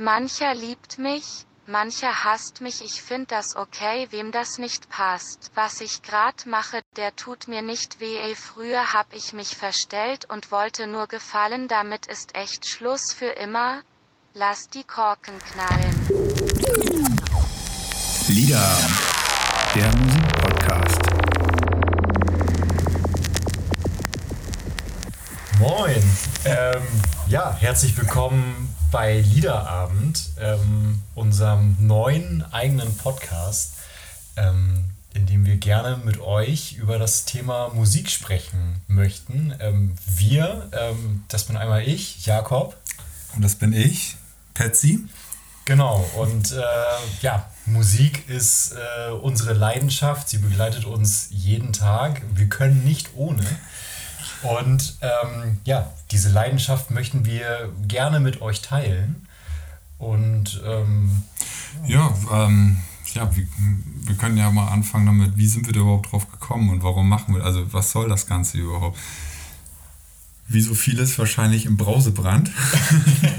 Mancher liebt mich, mancher hasst mich, ich find das okay, wem das nicht passt. Was ich grad mache, der tut mir nicht weh, ey, früher hab ich mich verstellt und wollte nur gefallen, damit ist echt Schluss für immer. Lass die Korken knallen. Lieder, der Musikpodcast. Moin. Ähm, ja, herzlich willkommen bei Liederabend, ähm, unserem neuen eigenen Podcast, ähm, in dem wir gerne mit euch über das Thema Musik sprechen möchten. Ähm, wir, ähm, das bin einmal ich, Jakob. Und das bin ich, Patsy. Genau, und äh, ja, Musik ist äh, unsere Leidenschaft, sie begleitet uns jeden Tag. Wir können nicht ohne. Und ähm, ja, diese Leidenschaft möchten wir gerne mit euch teilen. Und ähm, ja, ähm, ja wir, wir können ja mal anfangen damit, wie sind wir da überhaupt drauf gekommen und warum machen wir, also was soll das Ganze überhaupt? Wie so vieles wahrscheinlich im Brausebrand.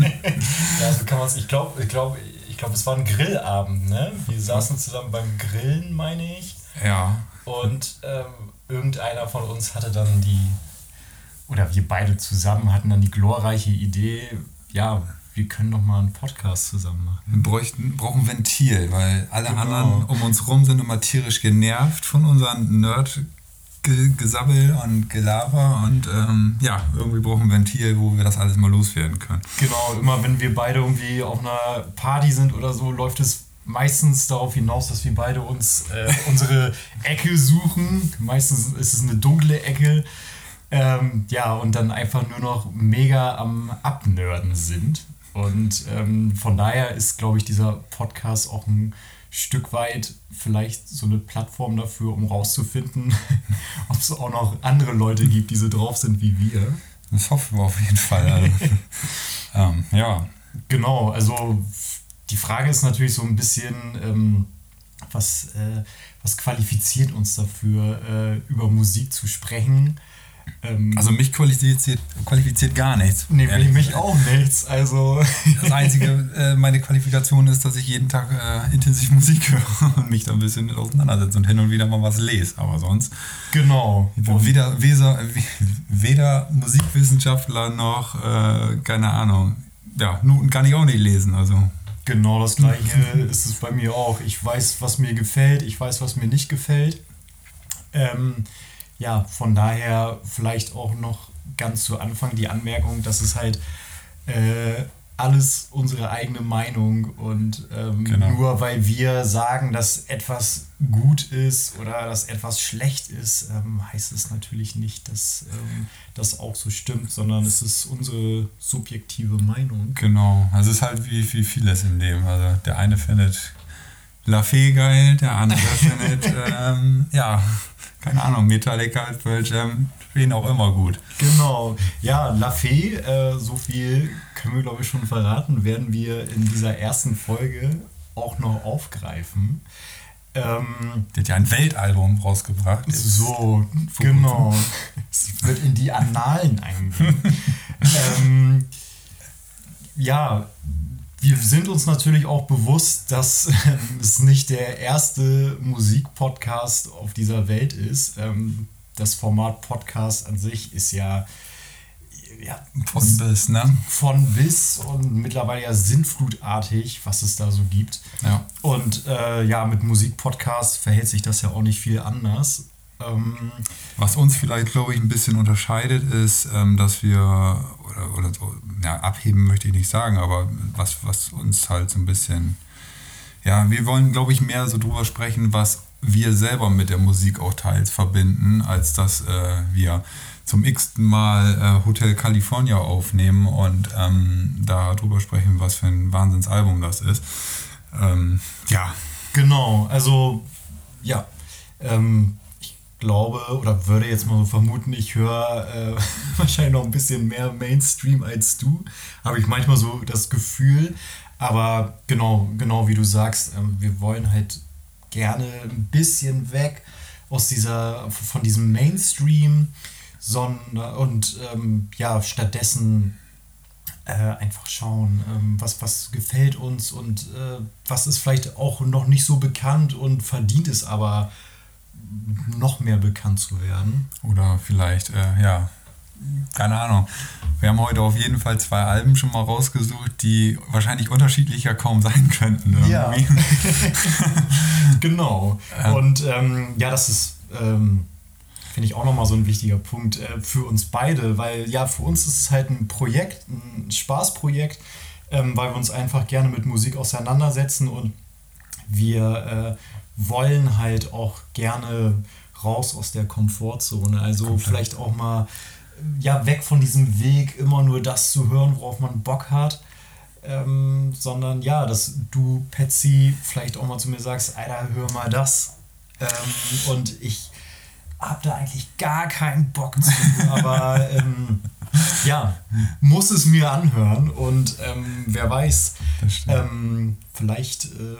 ja, so kann man es, ich glaube, ich glaube, ich glaube, es war ein Grillabend, ne? Wir saßen zusammen beim Grillen, meine ich. Ja. Und ähm, irgendeiner von uns hatte dann die oder wir beide zusammen hatten dann die glorreiche Idee, ja, wir können doch mal einen Podcast zusammen machen. Wir bräuchten, brauchen Ventil, weil alle genau. anderen um uns rum sind immer tierisch genervt von unseren Nerd- Gesabbel und Gelaber und ähm, ja, irgendwie brauchen wir ein Ventil, wo wir das alles mal loswerden können. Genau, immer wenn wir beide irgendwie auf einer Party sind oder so, läuft es meistens darauf hinaus, dass wir beide uns äh, unsere Ecke suchen. Meistens ist es eine dunkle Ecke ähm, ja, und dann einfach nur noch mega am Abnörden sind. Und ähm, von daher ist, glaube ich, dieser Podcast auch ein Stück weit vielleicht so eine Plattform dafür, um rauszufinden, ob es auch noch andere Leute gibt, die so drauf sind wie wir. Das hoffen wir auf jeden Fall. Ähm, ja. Genau, also die Frage ist natürlich so ein bisschen, ähm, was, äh, was qualifiziert uns dafür, äh, über Musik zu sprechen? Ähm, also mich qualifiziert, qualifiziert gar nichts. Nee, mich, mich auch nichts. Also das einzige, äh, meine Qualifikation ist, dass ich jeden Tag äh, intensiv Musik höre und mich da ein bisschen auseinandersetze und hin und wieder mal was lese. Aber sonst. Genau. Weder, weder, weder Musikwissenschaftler noch, äh, keine Ahnung. Ja, Noten kann ich auch nicht lesen. Also. Genau das gleiche ist es bei mir auch. Ich weiß, was mir gefällt, ich weiß, was mir nicht gefällt. Ähm, ja, von daher vielleicht auch noch ganz zu Anfang die Anmerkung, dass es halt äh, alles unsere eigene Meinung und ähm, genau. nur weil wir sagen, dass etwas gut ist oder dass etwas schlecht ist, ähm, heißt es natürlich nicht, dass ähm, das auch so stimmt, sondern es ist unsere subjektive Meinung. Genau, also es ist halt wie, wie vieles im Leben. Also der eine findet La Fee geil, der andere findet, ähm, ja, keine Ahnung, Metallica, Pearl Jam, wen auch immer gut. Genau. Ja, La Fee, äh, so viel können wir, glaube ich, schon verraten, werden wir in dieser ersten Folge auch noch aufgreifen. Ähm, Der hat ja ein Weltalbum rausgebracht. So, genau. Es wird in die Annalen eingehen. ähm, ja, wir sind uns natürlich auch bewusst, dass es nicht der erste Musikpodcast auf dieser Welt ist. Ähm, das Format Podcast an sich ist ja, ja von bis, ne? Von bis und mittlerweile ja sinnflutartig, was es da so gibt. Ja. Und äh, ja, mit Musikpodcast verhält sich das ja auch nicht viel anders. Ähm, Was uns vielleicht, glaube ich, ein bisschen unterscheidet, ist, ähm, dass wir, oder, oder so, ja, abheben möchte ich nicht sagen, aber was, was uns halt so ein bisschen, ja, wir wollen, glaube ich, mehr so drüber sprechen, was wir selber mit der Musik auch teils verbinden, als dass äh, wir zum x-ten Mal äh, Hotel California aufnehmen und ähm, da drüber sprechen, was für ein Wahnsinnsalbum das ist. Ähm, ja. Genau, also ja. Ähm, glaube oder würde jetzt mal so vermuten, ich höre äh, wahrscheinlich noch ein bisschen mehr Mainstream als du. Habe ich manchmal so das Gefühl. Aber genau, genau wie du sagst, äh, wir wollen halt gerne ein bisschen weg aus dieser, von diesem Mainstream sondern, und ähm, ja, stattdessen äh, einfach schauen, ähm, was, was gefällt uns und äh, was ist vielleicht auch noch nicht so bekannt und verdient es aber noch mehr bekannt zu werden. Oder vielleicht, äh, ja, keine Ahnung. Wir haben heute auf jeden Fall zwei Alben schon mal rausgesucht, die wahrscheinlich unterschiedlicher kaum sein könnten. Irgendwie. Ja. genau. Und ähm, ja, das ist, ähm, finde ich, auch nochmal so ein wichtiger Punkt äh, für uns beide, weil ja, für uns ist es halt ein Projekt, ein Spaßprojekt, ähm, weil wir uns einfach gerne mit Musik auseinandersetzen und wir äh, wollen halt auch gerne raus aus der Komfortzone. Also Komplett. vielleicht auch mal ja, weg von diesem Weg, immer nur das zu hören, worauf man Bock hat. Ähm, sondern ja, dass du, Patsy, vielleicht auch mal zu mir sagst, Alter, hör mal das. Ähm, und ich habe da eigentlich gar keinen Bock zu, aber ähm, ja, muss es mir anhören und ähm, wer weiß, ähm, vielleicht äh,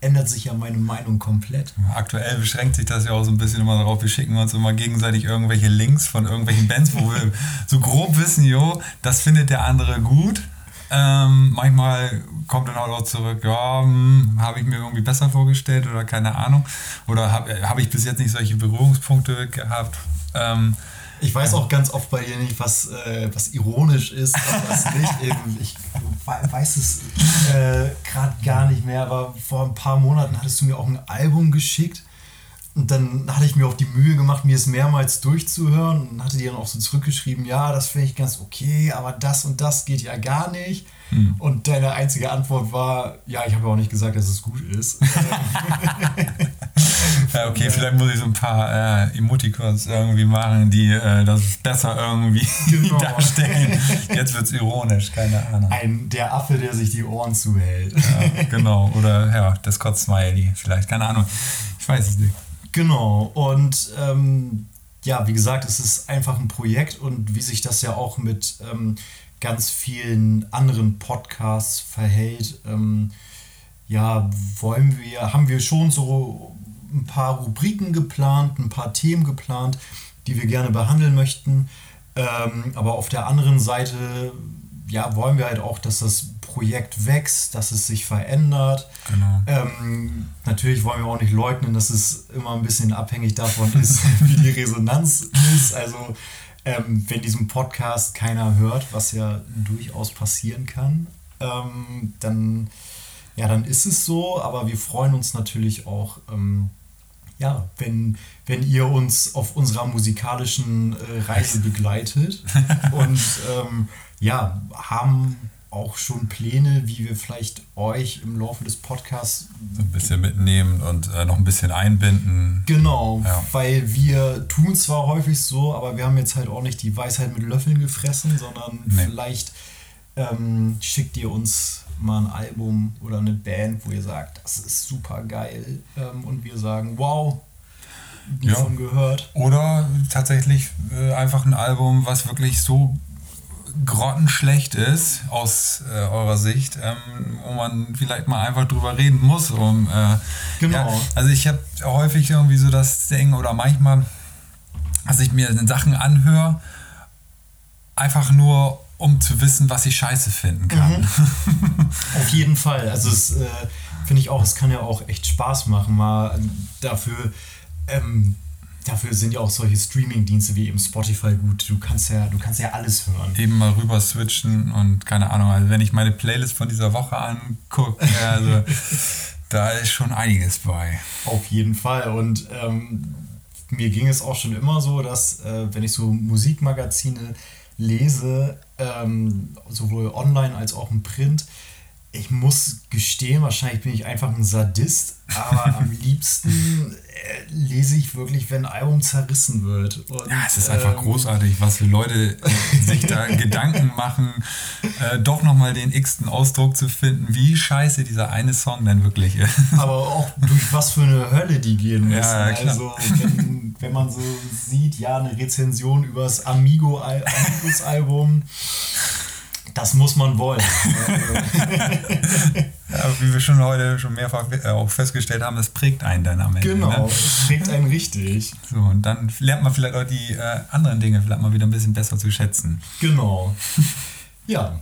ändert sich ja meine Meinung komplett. Aktuell beschränkt sich das ja auch so ein bisschen immer darauf, wir schicken uns immer gegenseitig irgendwelche Links von irgendwelchen Bands, wo wir so grob wissen, jo, das findet der andere gut. Ähm, manchmal kommt dann auch zurück, ja, hm, habe ich mir irgendwie besser vorgestellt oder keine Ahnung. Oder habe hab ich bis jetzt nicht solche Berührungspunkte gehabt. Ähm, Ich weiß auch ganz oft bei dir nicht, was, äh, was ironisch ist und was nicht. Eben, ich we- weiß es äh, gerade gar nicht mehr, aber vor ein paar Monaten hattest du mir auch ein Album geschickt. Und dann hatte ich mir auch die Mühe gemacht, mir es mehrmals durchzuhören und hatte dir dann auch so zurückgeschrieben, ja, das finde ich ganz okay, aber das und das geht ja gar nicht. Und deine einzige Antwort war, ja, ich habe ja auch nicht gesagt, dass es gut ist. ja, okay, vielleicht muss ich so ein paar äh, Emoticons irgendwie machen, die äh, das besser irgendwie Genau. darstellen. Jetzt wird es ironisch, keine Ahnung. Ein, der Affe, der sich die Ohren zuhält. Ja, genau. Oder ja, das Kotz-Smiley vielleicht, keine Ahnung. Ich weiß es nicht. Genau, und ähm, ja, wie gesagt, es ist einfach ein Projekt und wie sich das ja auch mit ähm, ganz vielen anderen Podcasts verhält, ähm, ja, wollen wir, haben wir schon so ein paar Rubriken geplant, ein paar Themen geplant, die wir gerne behandeln möchten. Ähm, aber auf der anderen Seite, ja, wollen wir halt auch, dass das Projekt wächst, dass es sich verändert. Genau. Ähm, natürlich wollen wir auch nicht leugnen, dass es immer ein bisschen abhängig davon ist, wie die Resonanz ist. Also ähm, wenn diesen Podcast keiner hört, was ja durchaus passieren kann, ähm, dann, ja, dann ist es so. Aber wir freuen uns natürlich auch, ähm, ja, wenn, wenn ihr uns auf unserer musikalischen äh, Reise begleitet und ähm, ja, haben auch schon Pläne, wie wir vielleicht euch im Laufe des Podcasts ein bisschen mitnehmen und äh, noch ein bisschen einbinden. Genau, Ja. weil wir tun zwar häufig so, aber wir haben jetzt halt auch nicht die Weisheit mit Löffeln gefressen, sondern Nee. vielleicht ähm, schickt ihr uns mal ein Album oder eine Band, wo ihr sagt, das ist super geil ähm, und wir sagen, wow, Ja. gehört. Oder tatsächlich äh, einfach ein Album, was wirklich so grottenschlecht ist aus äh, eurer Sicht, ähm, wo man vielleicht mal einfach drüber reden muss. Um, äh, Genau. Ja, also ich habe häufig irgendwie so das Ding oder manchmal, dass ich mir Sachen anhöre, einfach nur um zu wissen, was ich scheiße finden kann. Auf jeden Fall. Also es äh, finde ich auch, es kann ja auch echt Spaß machen, mal dafür. Ähm, dafür sind ja auch solche Streaming-Dienste wie eben Spotify gut. Du kannst ja, du kannst ja alles hören. Eben mal rüber switchen und keine Ahnung, also wenn ich meine Playlist von dieser Woche angucke, also da ist schon einiges bei. Auf jeden Fall. Und ähm, mir ging es auch schon immer so, dass äh, wenn ich so Musikmagazine lese, ähm, sowohl online als auch im Print, ich muss gestehen, wahrscheinlich bin ich einfach ein Sadist, aber am liebsten äh, lese ich wirklich, wenn ein Album zerrissen wird. Und, Ja, es ist einfach ähm, großartig, was für Leute sich da Gedanken machen, äh, doch nochmal den x-ten Ausdruck zu finden, wie scheiße dieser eine Song denn wirklich ist. Aber auch durch was für eine Hölle die gehen müssen. Ja, klar. also, wenn, wenn man so sieht, ja, eine Rezension über das Amigo Al Amigos Album, das muss man wollen. Ja, wie wir schon heute schon mehrfach äh, auch festgestellt haben, das prägt einen dann am Ende. genau, Ne? es trägt einen richtig. So, und dann lernt man vielleicht auch die äh, anderen Dinge vielleicht mal wieder ein bisschen besser zu schätzen. Genau. Ja.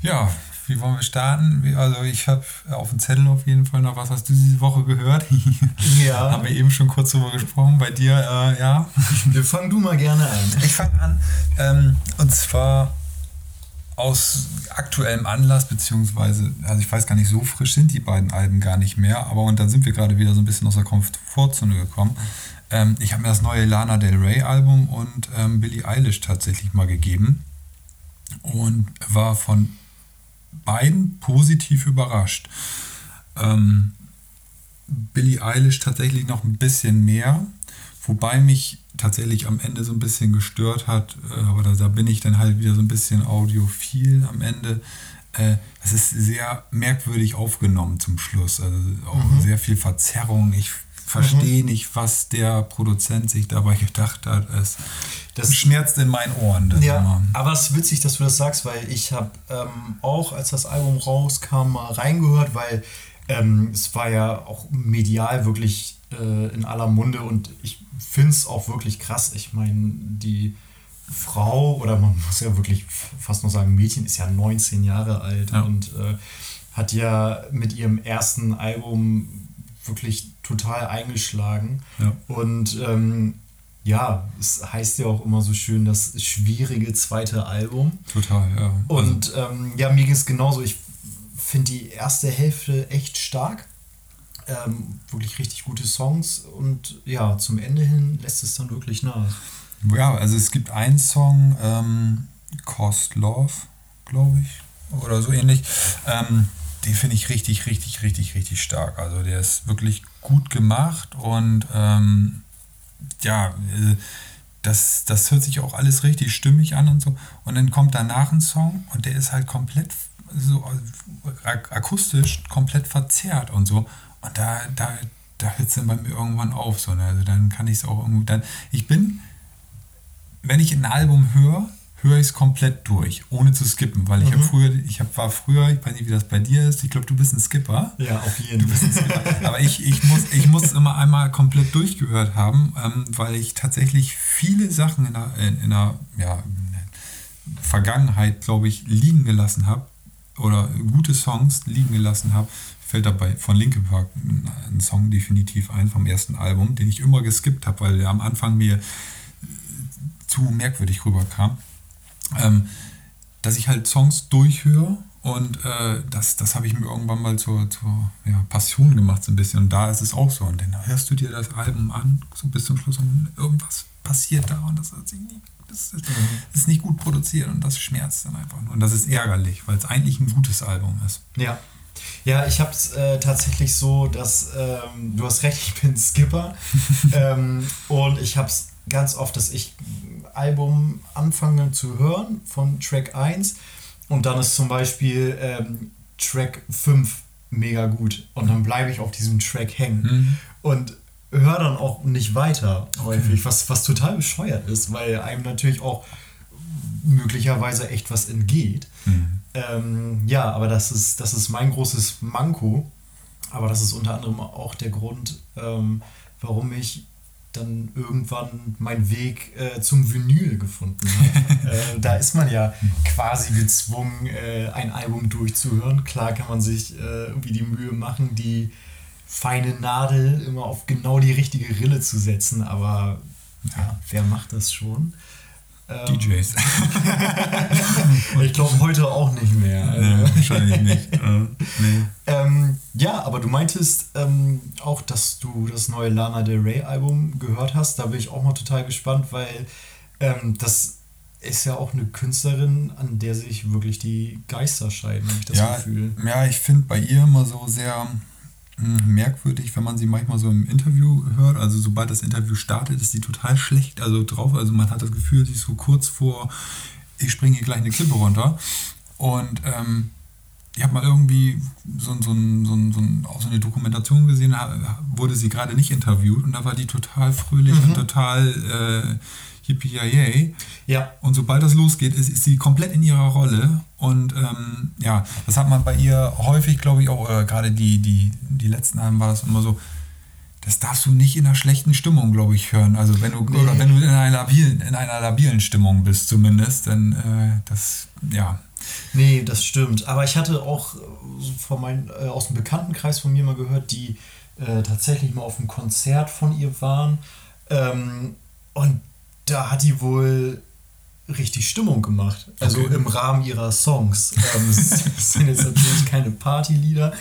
Ja, wie wollen wir starten? Also ich habe auf dem Zettel auf jeden Fall noch was, hast du diese Woche gehört? Ja. Haben wir eben schon kurz drüber gesprochen. Bei dir, äh, ja. Wir fangen du mal gerne an. Ich fange an. Ähm, und zwar aus aktuellem Anlass, beziehungsweise, also ich weiß gar nicht, so frisch sind die beiden Alben gar nicht mehr, aber und dann sind wir gerade wieder so ein bisschen aus der Komfortzone gekommen. Ähm, ich habe mir das neue Lana Del Rey Album und ähm, Billie Eilish tatsächlich mal gegeben und war von beiden positiv überrascht. Ähm, Billie Eilish tatsächlich noch ein bisschen mehr, wobei mich tatsächlich am Ende so ein bisschen gestört hat, äh, aber da, da bin ich dann halt wieder so ein bisschen audiophil am Ende. Äh, Es ist sehr merkwürdig aufgenommen zum Schluss, also auch sehr viel Verzerrung. Ich verstehe nicht, was der Produzent sich dabei gedacht hat. Es Das- schmerzt in meinen Ohren. Das Ja, immer. aber es ist witzig, dass du das sagst, weil ich habe ähm, auch, als das Album rauskam, mal reingehört, weil ähm, es war ja auch medial wirklich äh, in aller Munde und ich finde es auch wirklich krass. Ich meine, die Frau, oder man muss ja wirklich fast noch sagen, Mädchen ist ja 19 Jahre alt Ja. und äh, hat ja mit ihrem ersten Album wirklich total eingeschlagen. Ja. Und ähm, ja, es heißt ja auch immer so schön, das schwierige zweite Album. Total, ja. Und ähm, ja, mir ging es genauso. Ich finde die erste Hälfte echt stark. Ähm, wirklich richtig gute Songs. Und ja, zum Ende hin lässt es dann wirklich nach. Ja, also es gibt einen Song, ähm, Cost Love, glaube ich, oder so ähnlich. Ähm, den finde ich richtig, richtig, richtig, richtig stark. Also der ist wirklich gut gemacht und ähm, ja, äh, das, das hört sich auch alles richtig stimmig an und so. Und dann kommt danach ein Song und der ist halt komplett so ak akustisch komplett verzerrt und so. Und da, da, da hört es dann bei mir irgendwann auf. So, ne? Also dann kann ich es auch irgendwie. Dann, ich bin, wenn ich ein Album höre, höre ich es komplett durch, ohne zu skippen, weil ich habe früher, ich hab, war früher, ich weiß nicht, wie das bei dir ist, ich glaube, du bist ein Skipper. Ja, auf jeden Fall. Aber ich, ich, muss, ich muss immer einmal komplett durchgehört haben, ähm, weil ich tatsächlich viele Sachen in der, in, in der ja, Vergangenheit, glaube ich, liegen gelassen habe oder gute Songs liegen gelassen habe. Fällt dabei von Linkin Park ein, Song definitiv ein vom ersten Album, den ich immer geskippt habe, weil der am Anfang mir zu merkwürdig rüberkam. Ähm, dass ich halt Songs durchhöre und äh, das, das habe ich mir irgendwann mal zur, zur ja, Passion gemacht, so ein bisschen. Und da ist es auch so. Und dann hörst du dir das Album an, so bis zum Schluss und irgendwas passiert da und das, hat sich nicht, das ist, ist nicht gut produziert und das schmerzt dann einfach nur. Und das ist ärgerlich, weil es eigentlich ein gutes Album ist. Ja. Ja, ich habe es äh, tatsächlich so, dass ähm, du hast recht, ich bin Skipper ähm, und ich habe es ganz oft, dass ich ein Album anfange zu hören von Track 1 und dann ist zum Beispiel ähm, Track 5 mega gut und dann bleibe ich auf diesem Track hängen Mhm. und höre dann auch nicht weiter häufig, was, was total bescheuert ist, weil einem natürlich auch möglicherweise echt was entgeht. Ähm, ja, aber das ist, das ist mein großes Manko. Aber das ist unter anderem auch der Grund, ähm, warum ich dann irgendwann meinen Weg äh, zum Vinyl gefunden habe. äh, da ist man ja quasi gezwungen, äh, ein Album durchzuhören. Klar kann man sich äh, irgendwie die Mühe machen, die feine Nadel immer auf genau die richtige Rille zu setzen, aber ja, wer macht das schon? Ähm, DJs. Ich glaube heute auch nicht mehr. Nee, wahrscheinlich nicht. Äh, nee. Ähm, ja, aber du meintest ähm, auch, dass du das neue Lana Del Rey Album gehört hast. Da bin ich auch mal total gespannt, weil ähm, das ist ja auch eine Künstlerin, an der sich wirklich die Geister scheiden, habe ich das ja, Gefühl. ja, ich finde bei ihr immer so sehr merkwürdig, wenn man sie manchmal so im Interview hört. Also sobald das Interview startet, ist sie total schlecht also drauf. Also man hat das Gefühl, sie ist so kurz vor, ich springe hier gleich eine Klippe runter. Und ähm, ich habe mal irgendwie so, so, so, so, auch so eine Dokumentation gesehen, wurde sie gerade nicht interviewt und da war die total fröhlich und total äh, yippie Ja, und sobald das losgeht, ist, ist sie komplett in ihrer Rolle. Und ähm, ja, das hat man bei ihr häufig, glaube ich, auch, äh, gerade die, die, die letzten Alben war das immer so, das darfst du nicht in einer schlechten Stimmung, glaube ich, hören. Also wenn du, nee. oder wenn du in einer labilen, in einer labilen Stimmung bist zumindest, dann äh, das, ja. Nee, das stimmt. Aber ich hatte auch von mein, äh, aus dem Bekanntenkreis von mir mal gehört, die äh, tatsächlich mal auf einem Konzert von ihr waren. Ähm, und da hat die wohl richtig Stimmung gemacht. Also okay. im Rahmen ihrer Songs. Ähm, das sind jetzt natürlich keine Partylieder,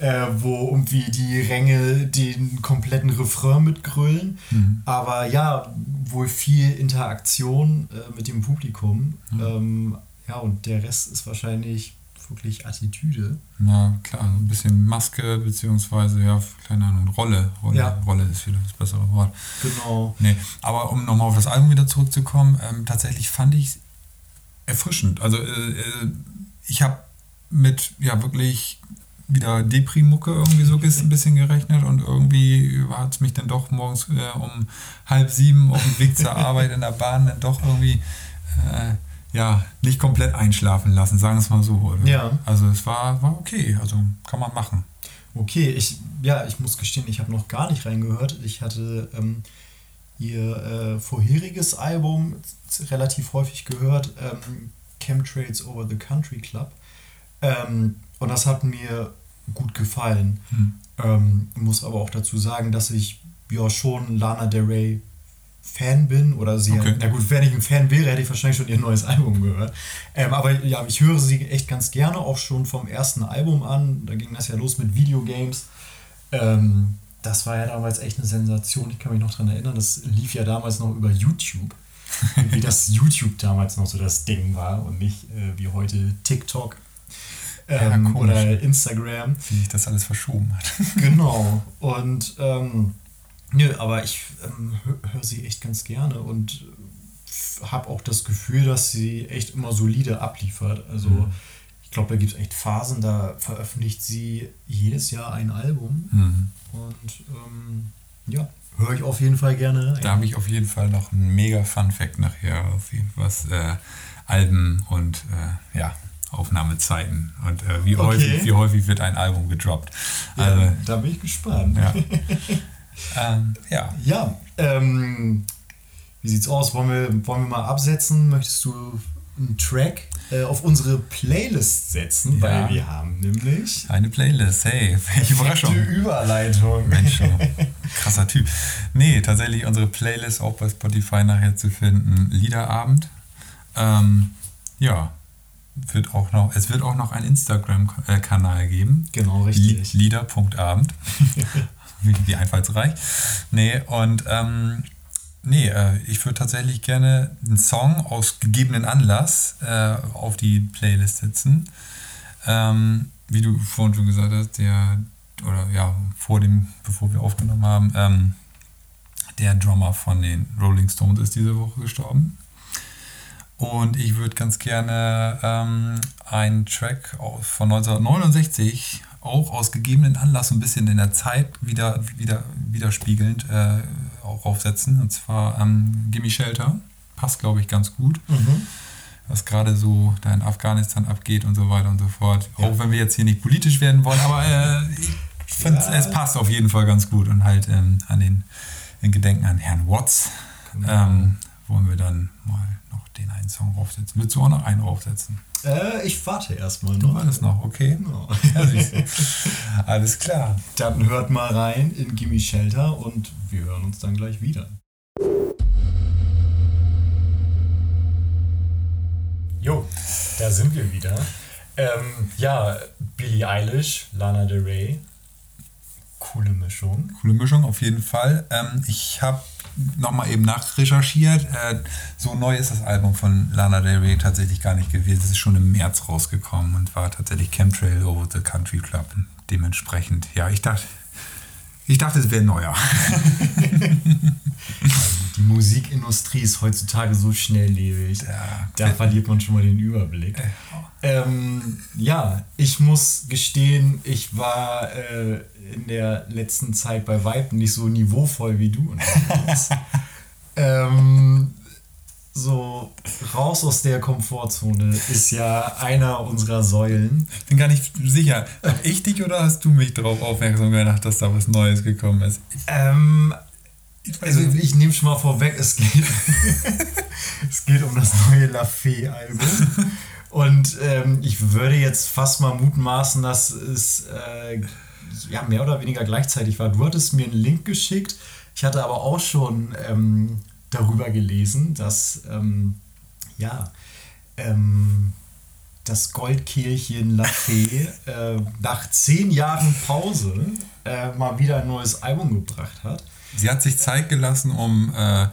äh, wo irgendwie die Ränge den kompletten Refrain mitgrölen. Mhm. Aber ja, wohl viel Interaktion äh, mit dem Publikum. Mhm. Ähm, ja, und der Rest ist wahrscheinlich wirklich Attitüde. Na klar, ein bisschen Maske, beziehungsweise, ja, keine Ahnung, Rolle. Rolle, ja. Rolle ist vielleicht das bessere Wort. Genau. Nee, aber um nochmal auf das Album wieder zurückzukommen, ähm, tatsächlich fand ich es erfrischend. Also, äh, äh ich habe mit, ja, wirklich wieder Depri-Mucke irgendwie so ein bisschen gerechnet und irgendwie hat es mich dann doch morgens äh, um halb sieben auf dem Weg zur Arbeit in der Bahn dann doch irgendwie äh, ja, nicht komplett einschlafen lassen, sagen wir es mal so. Oder? Ja. Also es war, war okay, also kann man machen. Okay, ich, ja, ich muss gestehen, ich habe noch gar nicht reingehört. Ich hatte ähm, ihr äh, vorheriges Album relativ häufig gehört, ähm, Chemtrails Over the Country Club. Ähm, und das hat mir gut gefallen. Hm. Ähm, muss aber auch dazu sagen, dass ich ja schon Lana Del Rey Fan bin oder sie, okay. na gut, wenn ich ein Fan wäre, hätte ich wahrscheinlich schon ihr neues Album gehört. Ähm, aber ja, ich höre sie echt ganz gerne, auch schon vom ersten Album an. Da ging das ja los mit Videogames. Ähm, das war ja damals echt eine Sensation. Ich kann mich noch daran erinnern, das lief ja damals noch über YouTube. wie das YouTube damals noch so das Ding war und nicht äh, wie heute TikTok ähm, ja, oder Instagram. Wie sich das alles verschoben hat. genau. Und ähm, Nö, aber ich ähm, höre sie echt ganz gerne und habe auch das Gefühl, dass sie echt immer solide abliefert. Also mhm. ich glaube, da gibt es echt Phasen, da veröffentlicht sie jedes Jahr ein Album. Mhm. Und ähm, ja, höre ich auf jeden Fall gerne rein. Da habe ich auf jeden Fall noch einen mega Fun Fact nachher, auf jeden was äh, Alben und äh, ja, Aufnahmezeiten und äh, wie, okay. häufig, wie häufig wird ein Album gedroppt. Ja, also, da bin ich gespannt. Ja. Ähm, ja. Ja, ähm, wie sieht's aus? Wollen wir, wollen wir mal absetzen? Möchtest du einen Track äh, auf unsere Playlist setzen? Ja. Weil wir haben nämlich. Eine Playlist, hey, welche Überraschung. Überleitung. Mensch, oh, krasser Typ. Nee, tatsächlich unsere Playlist auch bei Spotify nachher zu finden. Liederabend. Ähm, ja, wird auch noch, es wird auch noch einen Instagram-Kanal geben. Genau, richtig. Lieder.abend. wie, einfallsreich. Nee, und ähm, nee, äh, ich würde tatsächlich gerne einen Song aus gegebenen Anlass äh, auf die Playlist setzen. Ähm, wie du vorhin schon gesagt hast, der, oder ja, vor dem, bevor wir aufgenommen haben, ähm, der Drummer von den Rolling Stones ist diese Woche gestorben. Und ich würde ganz gerne ähm, einen Track von 1969 auch aus gegebenen Anlass ein bisschen in der Zeit wieder, wieder widerspiegelnd äh, auch aufsetzen. Und zwar ähm, Gimme Shelter. Passt, glaube ich, ganz gut. Mhm. Was gerade so da in Afghanistan abgeht und so weiter und so fort. Ja. Auch wenn wir jetzt hier nicht politisch werden wollen, aber äh, ich finde, ja. es passt auf jeden Fall ganz gut. Und halt ähm, an den in Gedenken an Herrn Watts genau. ähm, wollen wir dann mal den einen Song draufsetzen. Willst du auch noch einen draufsetzen? Äh, ich warte erstmal noch. Du wartest noch, okay. Genau. Ja, Alles klar. Dann hört mal rein in Gimme Shelter und wir hören uns dann gleich wieder. Jo, da sind wir wieder. Ähm, ja, Billie Eilish, Lana Del Rey. Coole Mischung. Coole Mischung, auf jeden Fall. Ähm, ich habe nochmal eben nachrecherchiert. Äh, so neu ist das Album von Lana Del Rey tatsächlich gar nicht gewesen. Es ist schon im März rausgekommen und war tatsächlich Chemtrail Over the Country Club. Dementsprechend, ja, ich dachte, ich dachte, es wäre neuer. die Musikindustrie ist heutzutage so schnelllebig. Ja, da verliert man schon mal den Überblick. Ähm, ja, ich muss gestehen, ich war äh, in der letzten Zeit bei Weitem nicht so niveauvoll wie du. ähm, so raus aus der Komfortzone ist ja einer unserer Säulen. Ich bin gar nicht sicher. Hab ich dich oder hast du mich darauf aufmerksam gemacht, dass da was Neues gekommen ist? Ähm, also ich nehme schon mal vorweg, es geht, es geht um das neue La Fee-Album. Und ähm, ich würde jetzt fast mal mutmaßen, dass es äh, ja, mehr oder weniger gleichzeitig war. Du hattest mir einen Link geschickt. Ich hatte aber auch schon ähm, darüber gelesen, dass ähm, ja, ähm, das Goldkehlchen La Fee äh, nach zehn Jahren Pause äh, mal wieder ein neues Album gebracht hat. Sie hat sich Zeit gelassen, um äh,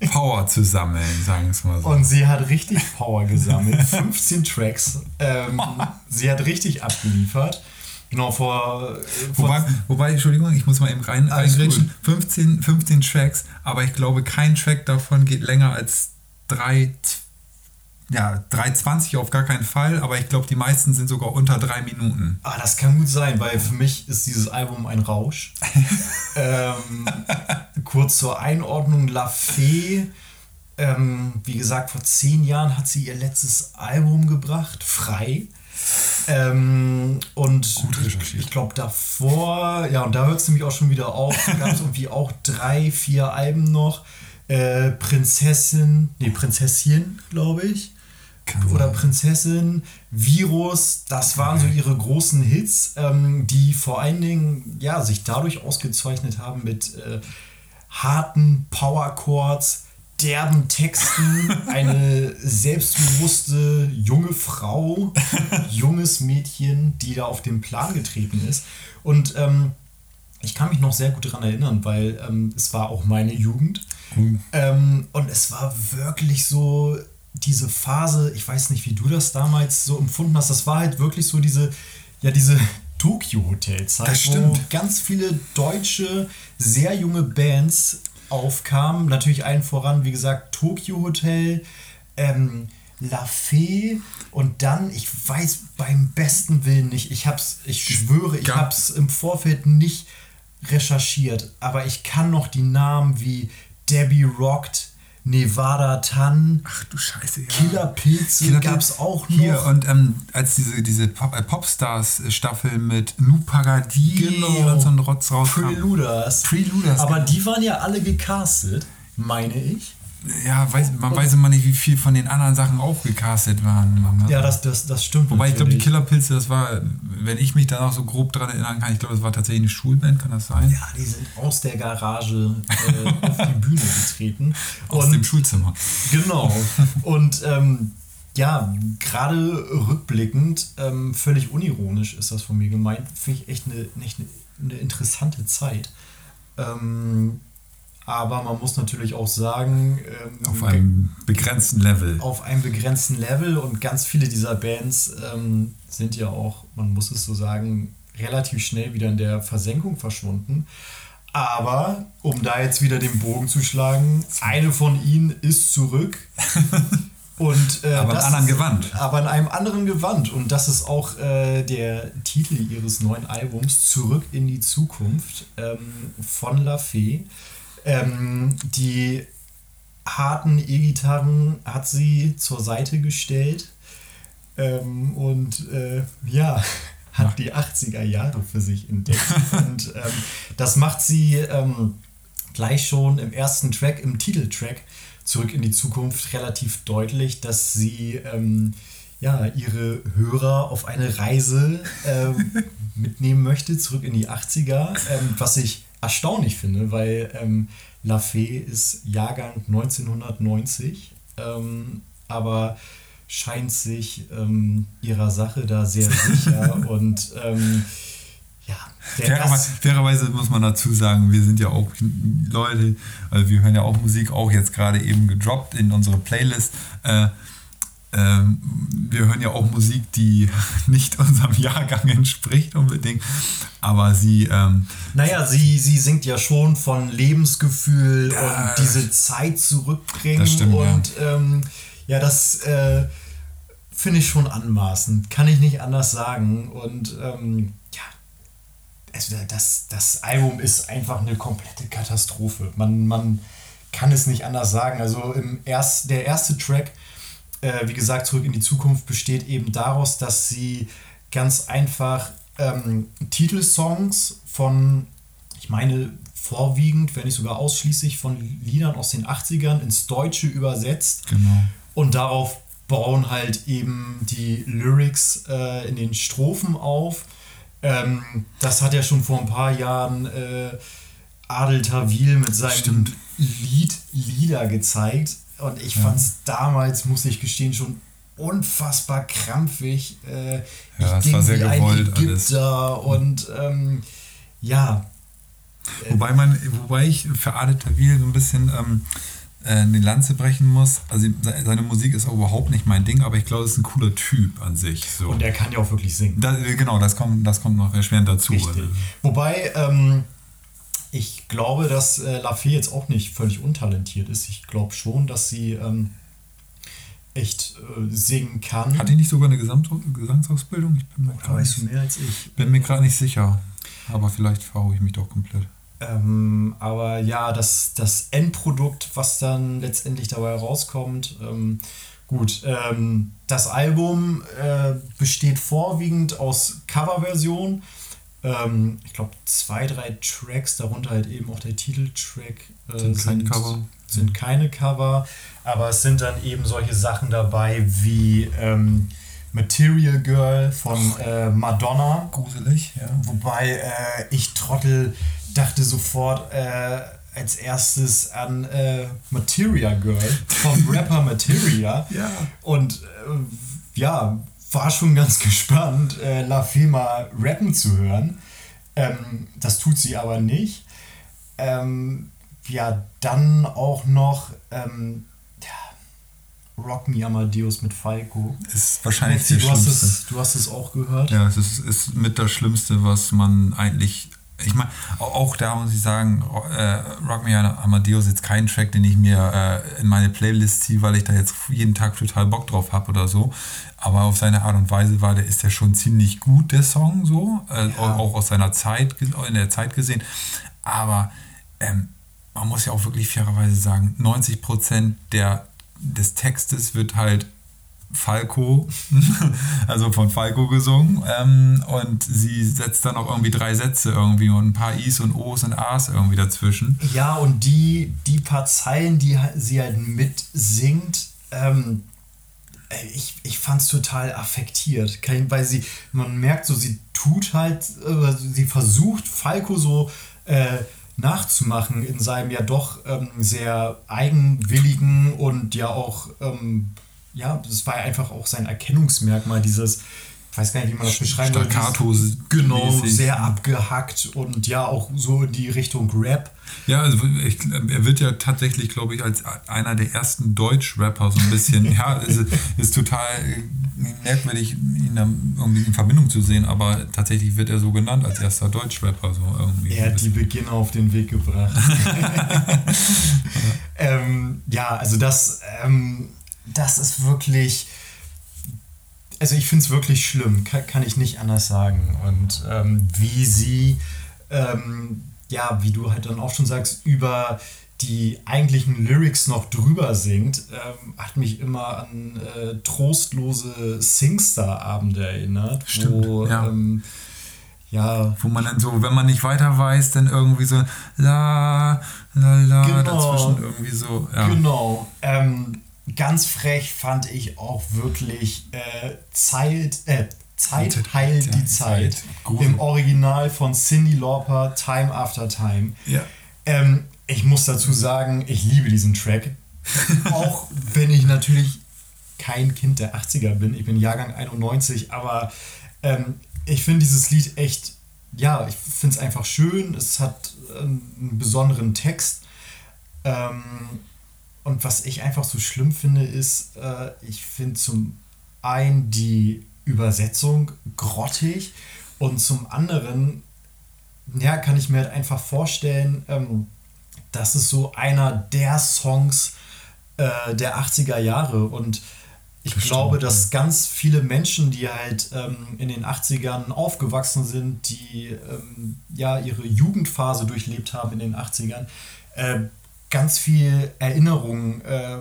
Power zu sammeln, sagen wir es mal so. Und sie hat richtig Power gesammelt. 15 Tracks. Ähm, sie hat richtig abgeliefert. Genau, vor. vor wobei, wobei, Entschuldigung, ich muss mal eben rein, reingrätschen. 15, 15 Tracks, aber ich glaube, kein Track davon geht länger als drei, ja, 3,20 auf gar keinen Fall, aber ich glaube, die meisten sind sogar unter drei Minuten. Ah, das kann gut sein, weil für mich ist dieses Album ein Rausch. ähm, kurz zur Einordnung: La Fee. Ähm, wie gesagt, vor zehn Jahren hat sie ihr letztes Album gebracht, Frei. Ähm, und ich, glaube davor, ja, und da hört es nämlich auch schon wieder auf, gab es irgendwie auch drei, vier Alben noch. Äh, Prinzessin, nee, Prinzesschen, glaube ich. Oder. Prinzessin, Virus, das waren so ihre großen Hits, ähm, die vor allen Dingen ja, sich dadurch ausgezeichnet haben mit äh, harten Power Chords, derben Texten eine selbstbewusste junge Frau, junges Mädchen, die da auf den Plan getreten ist. Und ähm, ich kann mich noch sehr gut daran erinnern, weil ähm, es war auch meine Jugend. Mhm. Ähm, und es war wirklich so diese Phase, ich weiß nicht, wie du das damals so empfunden hast, das war halt wirklich so diese, ja, diese Tokyo-Hotel-Zeit, wo ganz viele deutsche, sehr junge Bands aufkam. Natürlich allen voran, wie gesagt, Tokyo Hotel, ähm, La Fee und dann, ich weiß beim besten Willen nicht, ich hab's, ich schwöre, ich hab's im Vorfeld nicht recherchiert, aber ich kann noch die Namen wie Debbie Rocked, Nevada Tan. Ach du Scheiße, ja. Killerpilze Killer gab es auch noch. Hier, und ähm, als diese, diese Pop, äh, Popstars-Staffel mit Nu Pagadi genau. und so ein Rotz rauskam. Preluders. Preluders. Aber genau. die waren ja alle gecastet, meine ich ja, weiß, man weiß immer nicht, wie viel von den anderen Sachen auch gecastet waren. Ja, das, das, das stimmt. Wobei natürlich. ich glaube, die Killerpilze, das war, wenn ich mich da noch so grob dran erinnern kann, ich glaube, das war tatsächlich eine Schulband, kann das sein? Ja, die sind aus der Garage äh, auf die Bühne getreten. Aus Und, dem Schulzimmer. Genau. Und ähm, ja, gerade rückblickend, ähm, völlig unironisch ist das von mir gemeint, finde ich echt eine, echt eine, eine interessante Zeit. Ähm, aber man muss natürlich auch sagen, ähm, auf einem begrenzten Level. Auf einem begrenzten Level und ganz viele dieser Bands ähm, sind ja auch, man muss es so sagen, relativ schnell wieder in der Versenkung verschwunden. Aber um da jetzt wieder den Bogen zu schlagen, eine von ihnen ist zurück. Und, äh, aber in einem anderen Gewand. Aber in einem anderen Gewand. Und das ist auch äh, der Titel ihres neuen Albums, Zurück in die Zukunft ähm, von La Fee. Ähm, die harten E-Gitarren hat sie zur Seite gestellt ähm, und äh, ja, hat die 80er Jahre für sich entdeckt. und ähm, das macht sie ähm, gleich schon im ersten Track, im Titeltrack zurück in die Zukunft relativ deutlich, dass sie ähm, ja, ihre Hörer auf eine Reise ähm, mitnehmen möchte, zurück in die 80er, ähm, was ich erstaunlich finde, weil ähm, La Fee ist Jahrgang 1990, ähm, aber scheint sich ähm, ihrer Sache da sehr sicher und ähm, ja. Fairerweise, fairerweise muss man dazu sagen, wir sind ja auch Leute, also wir hören ja auch Musik, auch jetzt gerade eben gedroppt in unsere Playlist. Äh, ähm, wir hören ja auch Musik, die nicht unserem Jahrgang entspricht unbedingt, aber sie... Ähm, naja, sie, sie singt ja schon von Lebensgefühl ja, und diese Zeit zurückbringen das stimmt, und ja, ähm, ja das äh, finde ich schon anmaßend, kann ich nicht anders sagen und ähm, ja, also das, das Album ist einfach eine komplette Katastrophe. Man, man kann es nicht anders sagen. Also im erst, der erste Track, äh, wie gesagt, zurück in die Zukunft, besteht eben daraus, dass sie ganz einfach ähm, Titelsongs von, ich meine, vorwiegend, wenn nicht sogar ausschließlich von Liedern aus den 80ern ins Deutsche übersetzt. Genau. Und darauf bauen halt eben die Lyrics äh, in den Strophen auf. Ähm, das hat ja schon vor ein paar Jahren äh, Adel Tawil mit seinem Stimmt. Lied Lieder gezeigt. Und ich Ja. fand es damals, muss ich gestehen, schon unfassbar krampfig. Äh, Ja, es ich war ging sehr wie ein gewollt Ägypter und ähm, ja, Wobei man, wobei ich für Adel Tawil so ein bisschen ähm, äh, eine Lanze brechen muss. Also se- seine Musik ist auch überhaupt nicht mein Ding, aber ich glaube, es ist ein cooler Typ an sich. So. und er kann ja auch wirklich singen. Da, genau, das kommt, das kommt noch erschwerend dazu. Richtig. Wobei, ähm, glaube, dass äh, Lafay jetzt auch nicht völlig untalentiert ist. Ich glaube schon, dass sie ähm, echt äh, singen kann. hat die nicht sogar eine Gesamt Gesangsausbildung? Ich bin mir gerade weißt du nicht, mehr als ich? bin mir gerade nicht sicher. Aber vielleicht verhaue ich mich doch komplett. Ähm, aber ja, das, das Endprodukt, was dann letztendlich dabei rauskommt, ähm, gut, ähm, das Album äh, besteht vorwiegend aus Coverversionen. Ähm, ich glaube, zwei, drei Tracks, darunter halt eben auch der Titeltrack, äh, Sind kein Cover. sind keine Cover, aber es sind dann eben solche Sachen dabei wie ähm, Material Girl von äh, Madonna. Gruselig, ja. Wobei äh, ich Trottel dachte sofort äh, als erstes an äh, Materia Girl vom Rapper Materia. Ja. Und äh, ja, war schon ganz gespannt, äh, La Fema rappen zu hören. Ähm, das tut sie aber nicht. Ähm, ja, dann auch noch ähm, Rock Me Amadeus mit Falco. Ist wahrscheinlich Maxi, der du, hast Schlimmste. es, du hast es auch gehört. Ja, es ist, ist mit das Schlimmste, was man eigentlich. Ich meine, auch da muss ich sagen, äh, Rock Me Amadeus ist jetzt kein Track, den ich mir äh, in meine Playlist ziehe, weil ich da jetzt jeden Tag total Bock drauf habe oder so. Aber auf seine Art und Weise war der, ist der schon ziemlich gut, der Song, so. Äh, Ja. auch, aus seiner Zeit, in der Zeit gesehen. Aber ähm, man muss ja auch wirklich fairerweise sagen, 90% der, des Textes wird halt Falco, also von Falco gesungen. Ähm, und sie setzt dann auch irgendwie drei Sätze irgendwie und ein paar Is und Os und As irgendwie dazwischen. Ja, und die, die paar Zeilen, die sie halt mitsingt, ähm, ich, ich fand es total affektiert. Weil sie, man merkt so, sie tut halt, äh, sie versucht Falco so äh, nachzumachen in seinem ja doch ähm, sehr eigenwilligen und ja auch, ähm, ja, das war einfach auch sein Erkennungsmerkmal, dieses, ich weiß gar nicht, wie man das beschreiben soll, Staccato. Genau, mäßig. sehr abgehackt und ja auch so in die Richtung Rap. Ja, also ich, er wird ja tatsächlich, glaube ich, als einer der ersten Deutsch-Rapper so ein bisschen, ja, ist, ist total merkwürdig, ihn da irgendwie in Verbindung zu sehen, aber tatsächlich wird er so genannt als erster Deutsch-Rapper. So irgendwie. Er hat die Beginner auf den Weg gebracht. ähm, ja, also das, ähm, das ist wirklich. Also ich finde es wirklich schlimm, kann, kann ich nicht anders sagen. Und ähm, wie sie, ähm, ja, wie du halt dann auch schon sagst, über die eigentlichen Lyrics noch drüber singt, ähm, hat mich immer an äh, trostlose Singstar-Abende erinnert. Stimmt, wo, ja. Ähm, ja, Wo man dann so, wenn man nicht weiter weiß, dann irgendwie so la, la, la, Genau. dazwischen irgendwie so. Ja. Genau. Ähm, ganz frech fand ich auch wirklich äh, Zeit, äh, Zeit heilt die Zeit. Zeit. Im Original von Cindy Lauper, Time After Time. Ja. Ähm, ich muss dazu sagen, ich liebe diesen Track. auch wenn ich natürlich kein Kind der 80er bin. Ich bin Jahrgang 91, aber ähm, ich finde dieses Lied echt, ja, ich finde es einfach schön. Es hat ähm, einen besonderen Text. Ähm, und was ich einfach so schlimm finde, ist, äh, ich finde zum einen die Übersetzung grottig und zum anderen, ja, kann ich mir halt einfach vorstellen, ähm, das ist so einer der Songs äh, der 80er Jahre. Und ich Das glaube, dass ganz viele Menschen, die halt ähm, in den 80ern aufgewachsen sind, die ähm, ja ihre Jugendphase durchlebt haben in den 80ern, äh, ganz viel Erinnerung äh,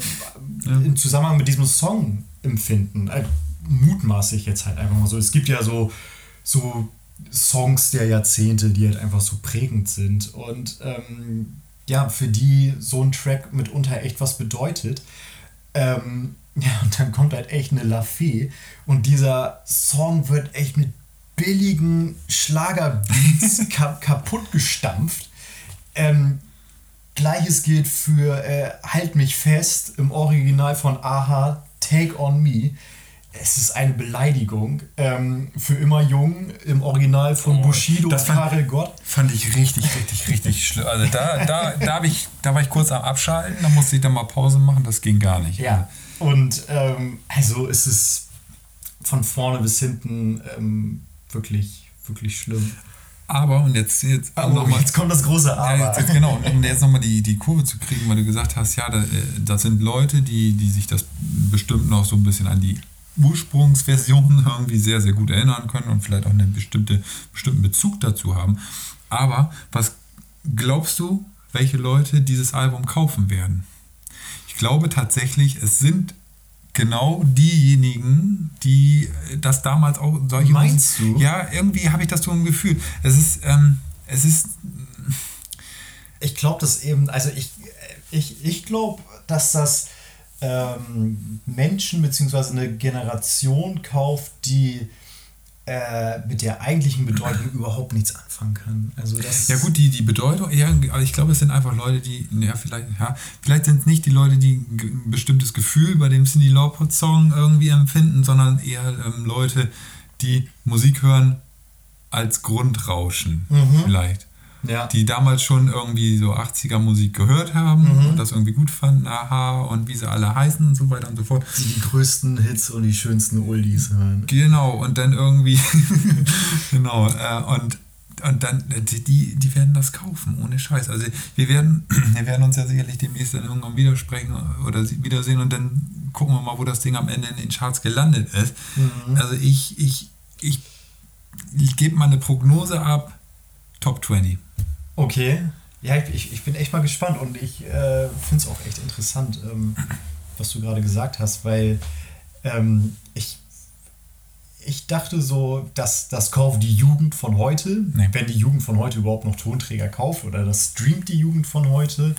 im Zusammenhang mit diesem Song empfinden. Äh, mutmaße ich jetzt halt einfach mal so. Es gibt ja so, so Songs der Jahrzehnte, die halt einfach so prägend sind und ähm, ja, für die so ein Track mitunter echt was bedeutet. Ähm, ja, und dann kommt halt echt eine La Fee und dieser Song wird echt mit billigen Schlagerbeats ka kaputt gestampft. Ähm, Gleiches gilt für äh, Halt mich fest im Original von Aha, Take on Me. Es ist eine Beleidigung. Ähm, für immer jung im Original von Oh, Bushido das fand- Karel Gott. Fand ich richtig, richtig, richtig schlimm. Also da, da, da, ich, da war ich kurz am Abschalten, da musste ich dann mal Pause machen, das ging gar nicht. Ja. Und ähm, also es ist von vorne bis hinten ähm, wirklich, wirklich schlimm. Aber, und jetzt, jetzt Aber noch mal- jetzt kommt das große Ja, Aber. jetzt, jetzt, genau, um jetzt nochmal die, die Kurve zu kriegen, weil du gesagt hast, ja, da, äh, das sind Leute, die, die sich das bestimmt noch so ein bisschen an die Ursprungsversion irgendwie sehr, sehr gut erinnern können und vielleicht auch einen bestimmte, bestimmten Bezug dazu haben. Aber was glaubst du, welche Leute dieses Album kaufen werden? Ich glaube tatsächlich, es sind genau diejenigen, die das damals auch solche Meinst du? Ja, irgendwie habe ich das so ein Gefühl. Es ist, ähm, es ist Ich glaube, dass eben, also ich, ich, ich glaube, dass das ähm, Menschen bzw. eine Generation kauft, die äh, mit der eigentlichen Bedeutung überhaupt nichts anfangen kann. Also das Ja gut, die, die Bedeutung, ja, aber ich glaube, es sind einfach Leute, die, ja, vielleicht, ja, vielleicht sind es nicht die Leute, die ein bestimmtes Gefühl bei dem Cindy Lauper Song irgendwie empfinden, sondern eher ähm, Leute, die Musik hören als Grundrauschen vielleicht. Ja. Die damals schon irgendwie so 80er Musik gehört haben und das irgendwie gut fanden, aha, und wie sie alle heißen und so weiter und so fort. die die größten Hits und die schönsten Oldies hören. Genau, und dann irgendwie, genau, äh, und, und dann, äh, die, die werden das kaufen, ohne Scheiß. Also wir werden, wir werden uns ja sicherlich demnächst dann irgendwann widersprechen oder wiedersehen und dann gucken wir mal, wo das Ding am Ende in den Charts gelandet ist. Also ich, ich, ich, ich gebe mal eine Prognose ab, Top 20. Okay. Ja, ich, ich bin echt mal gespannt und ich äh, finde es auch echt interessant, ähm, was du gerade gesagt hast, weil ähm, ich, ich dachte so, dass das kauft die Jugend von heute, Nee. wenn die Jugend von heute überhaupt noch Tonträger kauft oder das streamt die Jugend von heute.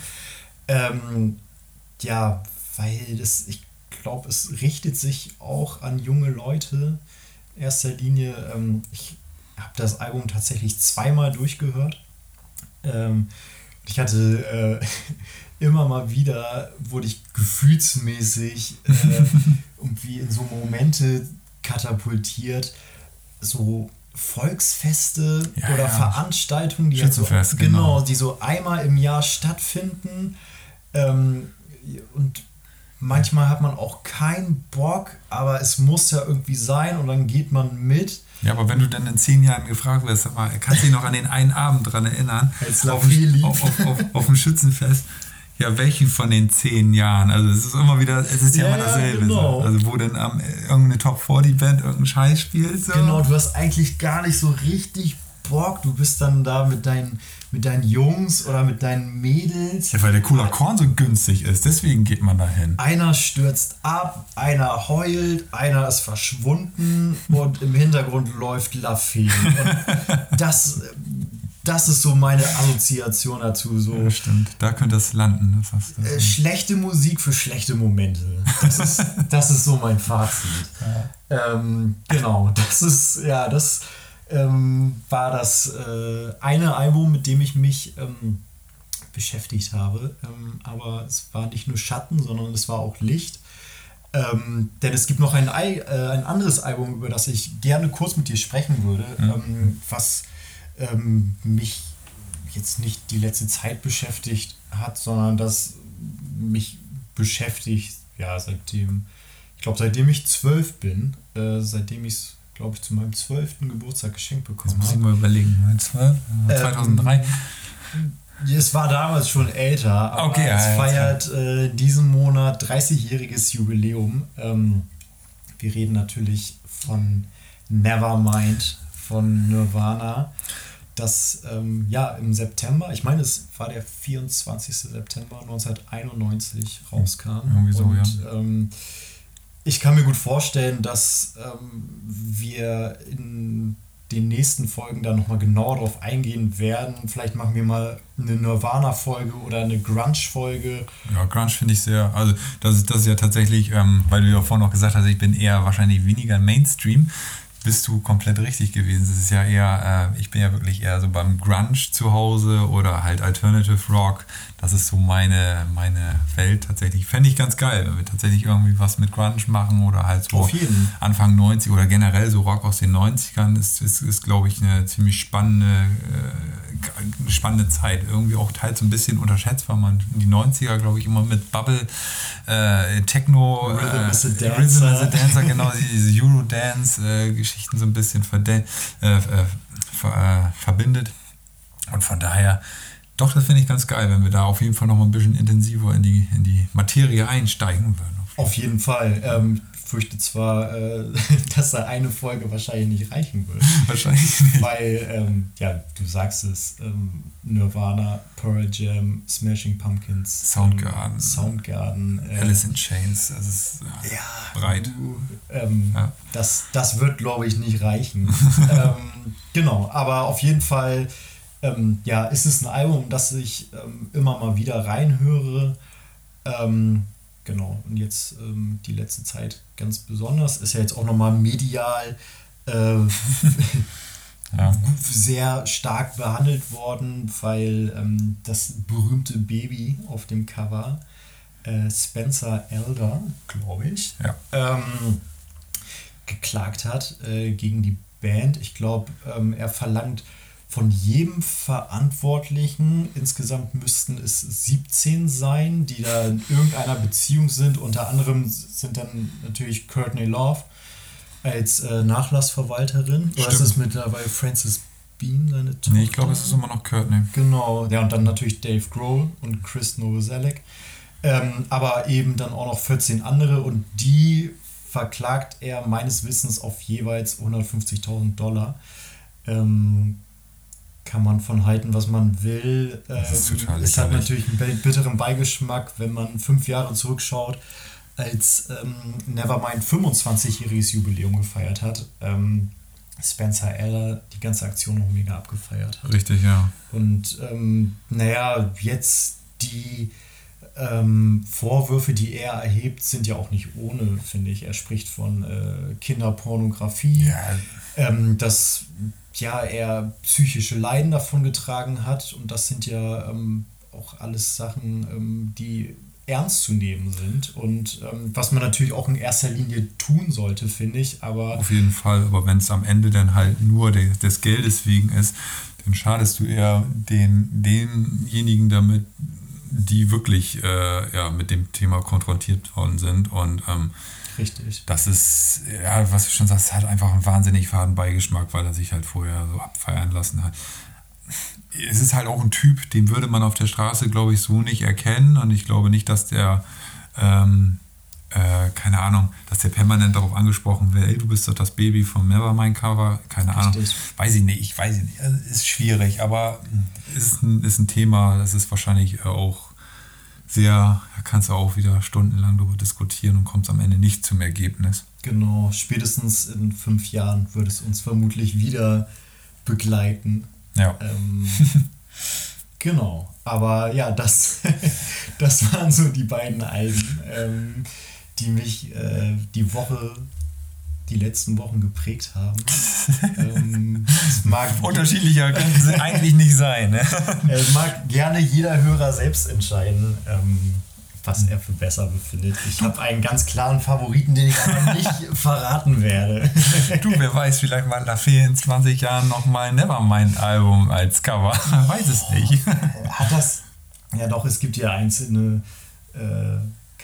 Ähm, ja, weil das, ich glaube, es richtet sich auch an junge Leute in erster Linie. Ähm, ich habe das Album tatsächlich zweimal durchgehört. Ähm, ich hatte äh, immer mal wieder, wurde ich gefühlsmäßig äh, irgendwie in so Momente katapultiert, so Volksfeste Ja, oder ja. Veranstaltungen, die halt so, genau, genau. die so einmal im Jahr stattfinden. Ähm, und manchmal hat man auch keinen Bock, aber es muss ja irgendwie sein und dann geht man mit. Ja, aber wenn du dann in zehn Jahren gefragt wirst, sag mal, kannst du dich noch an den einen Abend dran erinnern? Auf, auf, auf, auf, auf dem Schützenfest. Ja, welchen von den zehn Jahren? Also es ist immer wieder, es ist ja, Ja, immer dasselbe. genau. So. Also wo dann ähm, irgendeine Top 40 Band irgendeinen Scheiß spielt. So. Genau, du hast eigentlich gar nicht so richtig Bock. Du bist dann da mit deinen, mit deinen Jungs oder mit deinen Mädels. Ja, weil der Cooler Korn so günstig ist, deswegen geht man dahin. Einer stürzt ab, einer heult, einer ist verschwunden und im Hintergrund läuft Lafayette. Und das, das ist so meine Assoziation dazu. So. Ja, stimmt. Da könnte das landen. Das hast du. Äh, schlechte Musik für schlechte Momente. Das ist, das ist so mein Fazit. Ähm, genau, das ist, ja, das ähm, war das äh, eine Album, mit dem ich mich ähm, beschäftigt habe. Ähm, aber es war nicht nur Schatten, sondern es war auch Licht. Ähm, denn es gibt noch ein, Ei- äh, ein anderes Album, über das ich gerne kurz mit dir sprechen würde, ähm, was ähm, mich jetzt nicht die letzte Zeit beschäftigt hat, sondern das mich beschäftigt, ja, seitdem, ich glaube, seitdem ich zwölf bin, äh, seitdem ich es, glaube ich, zu meinem zwölften Geburtstag geschenkt bekommen muss ich habe. mal überlegen. 12, Ähm, 2003. Es war damals schon älter, aber Okay, es ja, feiert äh, diesen Monat 30-jähriges Jubiläum. Ähm, wir reden natürlich von Nevermind von Nirvana. dass ähm, ja im September, ich meine, es war der 24. September 1991 rauskam. Irgendwie so, und, ja. ähm, ich kann mir gut vorstellen, dass ähm, wir in den nächsten Folgen da nochmal genauer drauf eingehen werden. Vielleicht machen wir mal eine Nirvana-Folge oder eine Grunge-Folge. Ja, Grunge finde ich sehr, also das ist, das ist ja tatsächlich, ähm, weil du ja vorhin auch gesagt hast, ich bin eher wahrscheinlich weniger Mainstream, bist du komplett richtig gewesen. Es ist ja eher, äh, ich bin ja wirklich eher so beim Grunge zu Hause oder halt Alternative Rock. Das ist so meine, meine Welt tatsächlich. Fände ich ganz geil, wenn wir tatsächlich irgendwie was mit Grunge machen oder halt so. Anfang 90 oder generell so Rock aus den 90ern ist, ist, ist glaube ich, eine ziemlich spannende, äh, eine spannende Zeit. Irgendwie auch teils so ein bisschen unterschätzt, weil man die 90er, glaube ich, immer mit Bubble, äh, Techno, Rhythm is a äh, Dancer. Rhythm is a Dancer, genau, diese Eurodance-Geschichten so ein bisschen äh, äh, ver, äh, verbindet. Und von daher, doch, das finde ich ganz geil, wenn wir da auf jeden Fall noch mal ein bisschen intensiver in die, in die Materie einsteigen würden. Auf jeden Fall. Ähm, fürchte zwar, äh, dass da eine Folge wahrscheinlich nicht reichen wird. Wahrscheinlich nicht. Weil, ähm, ja, du sagst es, ähm, Nirvana, Pearl Jam, Smashing Pumpkins, Soundgarden. ähm, Soundgarden, äh, Alice in Chains, das ist ja, ja, breit. ähm, Ja. das, das wird, glaube ich, nicht reichen. ähm, genau, aber auf jeden Fall, ähm, ja, ist es ein Album, das ich immer mal wieder reinhöre. Ähm, genau, und jetzt ähm, die letzte Zeit ganz besonders. Ist ja jetzt auch nochmal medial äh, Ja. sehr stark behandelt worden, weil ähm, das berühmte Baby auf dem Cover, äh, Spencer Elder, glaube ich, Ja. ähm, geklagt hat äh, gegen die Band. Ich glaube, ähm, er verlangt von jedem Verantwortlichen, insgesamt müssten es 17 sein, die da in irgendeiner Beziehung sind. Unter anderem sind dann natürlich Courtney Love als äh, Nachlassverwalterin. Oder ist es mittlerweile Francis Bean, seine Tochter? Nee, ich glaube, es ist immer noch Courtney. Genau, ja, und dann natürlich Dave Grohl und Chris Novoselic. Ähm, aber eben dann auch noch 14 andere und die verklagt er meines Wissens auf jeweils 150.000 Dollar. Ähm, kann man von halten, was man will. Ähm, Das ist total es hat natürlich einen bi- bitteren Beigeschmack, wenn man fünf Jahre zurückschaut, als ähm, Nevermind 25-jähriges Jubiläum gefeiert hat. Ähm, Spencer Eller die ganze Aktion noch mega abgefeiert hat. Richtig, ja. Und ähm, naja, jetzt die ähm, Vorwürfe, die er erhebt, sind ja auch nicht ohne, finde ich. Er spricht von äh, Kinderpornografie, Ja, ähm, dass ja, er psychische Leiden davon getragen hat. Und das sind ja ähm, auch alles Sachen, ähm, die ernst zu nehmen sind. Und ähm, was man natürlich auch in erster Linie tun sollte, finde ich. Aber auf jeden Fall. Aber wenn es am Ende dann halt nur de, des Geldes wegen ist, dann schadest du eher den, denjenigen damit, die wirklich äh, ja, mit dem Thema konfrontiert worden sind. Und ähm, richtig. das ist, ja, was du schon sagst, hat einfach einen wahnsinnig faden Beigeschmack, weil er sich halt vorher so abfeiern lassen hat. Es ist halt auch ein Typ, den würde man auf der Straße, glaube ich, so nicht erkennen. Und ich glaube nicht, dass der, ähm, äh, keine Ahnung, dass der permanent darauf angesprochen wird, ey, du bist doch das Baby vom Nevermind-Cover. Keine Ahnung. Richtig. Weiß ich nicht, ich weiß ich nicht. Also, ist schwierig, aber ist ein, ist ein Thema, das ist wahrscheinlich auch sehr, da kannst du auch wieder stundenlang darüber diskutieren und kommst am Ende nicht zum Ergebnis. Genau, spätestens in fünf Jahren wird es uns vermutlich wieder begleiten. Ja. Ähm, genau, aber ja, das, das waren so die beiden Alben, ähm, die mich äh, die Woche, die letzten Wochen geprägt haben. ähm, es mag, Unterschiedlicher können sie eigentlich nicht sein. Ne? äh, mag gerne jeder Hörer selbst entscheiden. Ähm, was er für besser befindet. Ich habe einen ganz klaren Favoriten, den ich aber nicht verraten werde. Du, wer weiß, vielleicht mal Lafayette in 20 Jahren nochmal Nevermind-Album als Cover. Weiß es nicht. Hat das. Ja, doch, es gibt ja einzelne äh,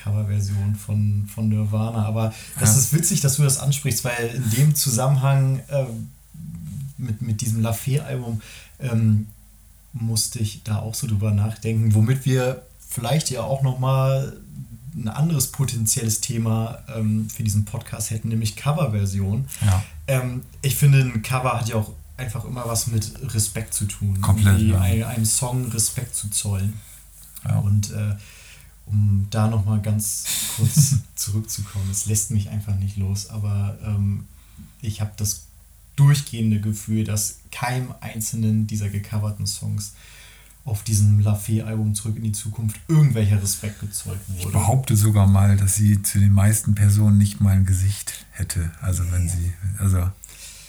Coverversionen von, von Nirvana, aber das Ja. ist witzig, dass du das ansprichst, weil in dem Zusammenhang äh, mit, mit diesem Lafayette-Album ähm, musste ich da auch so drüber nachdenken, womit wir vielleicht ja auch nochmal ein anderes potenzielles Thema ähm, für diesen Podcast hätten, nämlich Coverversion. Ja. Ähm, ich finde, ein Cover hat ja auch einfach immer was mit Respekt zu tun. Komplett, ja. ein- einem Song Respekt zu zollen. Ja. Und äh, um da nochmal ganz kurz zurückzukommen, es lässt mich einfach nicht los, aber ähm, ich habe das durchgehende Gefühl, dass keinem einzelnen dieser gecoverten Songs auf diesem La Fee-Album Zurück in die Zukunft irgendwelcher Respekt Ich wurde. behaupte sogar mal, dass sie zu den meisten Personen nicht mal ein Gesicht hätte. Also wenn sie, also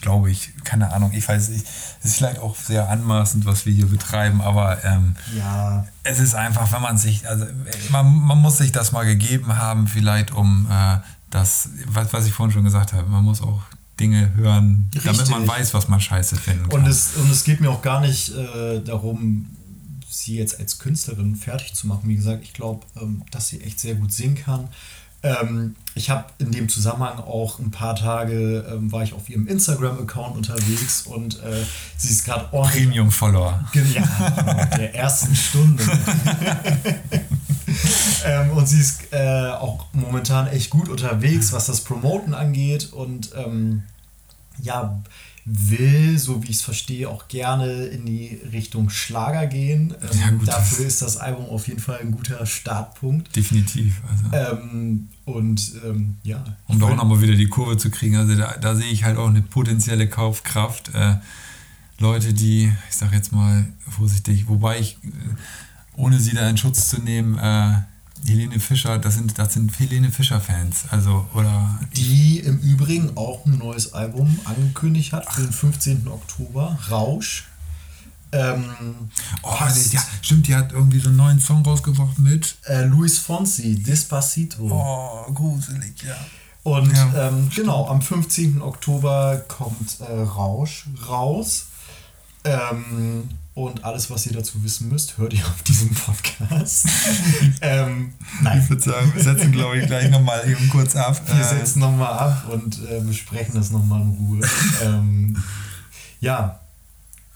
glaube ich, keine Ahnung, ich weiß nicht, es ist vielleicht auch sehr anmaßend, was wir hier betreiben, aber ähm, Ja, es ist einfach, wenn man sich, also man, man muss sich das mal gegeben haben, vielleicht um äh, das, was, was ich vorhin schon gesagt habe, man muss auch Dinge hören, damit Richtig. man weiß, was man scheiße finden kann. Und es, und es geht mir auch gar nicht äh, darum, sie jetzt als Künstlerin fertig zu machen. Wie gesagt, ich glaube, ähm, dass sie echt sehr gut singen kann. Ähm, ich habe in dem Zusammenhang auch ein paar Tage, ähm, war ich auf ihrem Instagram-Account unterwegs und äh, sie ist gerade ordentlich Premium-Follower. Ja, genau, der ersten Stunde. ähm, und sie ist äh, auch momentan echt gut unterwegs, was das Promoten angeht und ähm, ja, will, so wie ich es verstehe, auch gerne in die Richtung Schlager gehen. Ähm, Ja, gut, dafür das- ist das Album auf jeden Fall ein guter Startpunkt. Definitiv. Also. Ähm, und ähm, ja, Um da auch nochmal wieder die Kurve zu kriegen. Also da, da sehe ich halt auch eine potenzielle Kaufkraft. Äh, Leute, die, ich sag jetzt mal vorsichtig, wobei ich, äh, ohne sie da in Schutz zu nehmen, äh, Helene Fischer, das sind, das sind Helene Fischer-Fans. Also, oder die im Übrigen auch ein neues Album angekündigt hat für den 15. Oktober, Rausch. Ähm, Oh, passt. ja, stimmt, die hat irgendwie so einen neuen Song rausgebracht mit. äh, Luis Fonsi, Despacito. Oh, gruselig, ja. Und Ja, ähm, genau, am 15. Oktober kommt äh, Rausch raus. Ähm, und alles, was ihr dazu wissen müsst, hört ihr auf diesem Podcast. ähm, Ich nein, würde sagen, wir setzen, glaube ich, gleich nochmal eben kurz ab. wir Äh, setzen nochmal ab und äh, besprechen das nochmal in Ruhe. ähm, ja,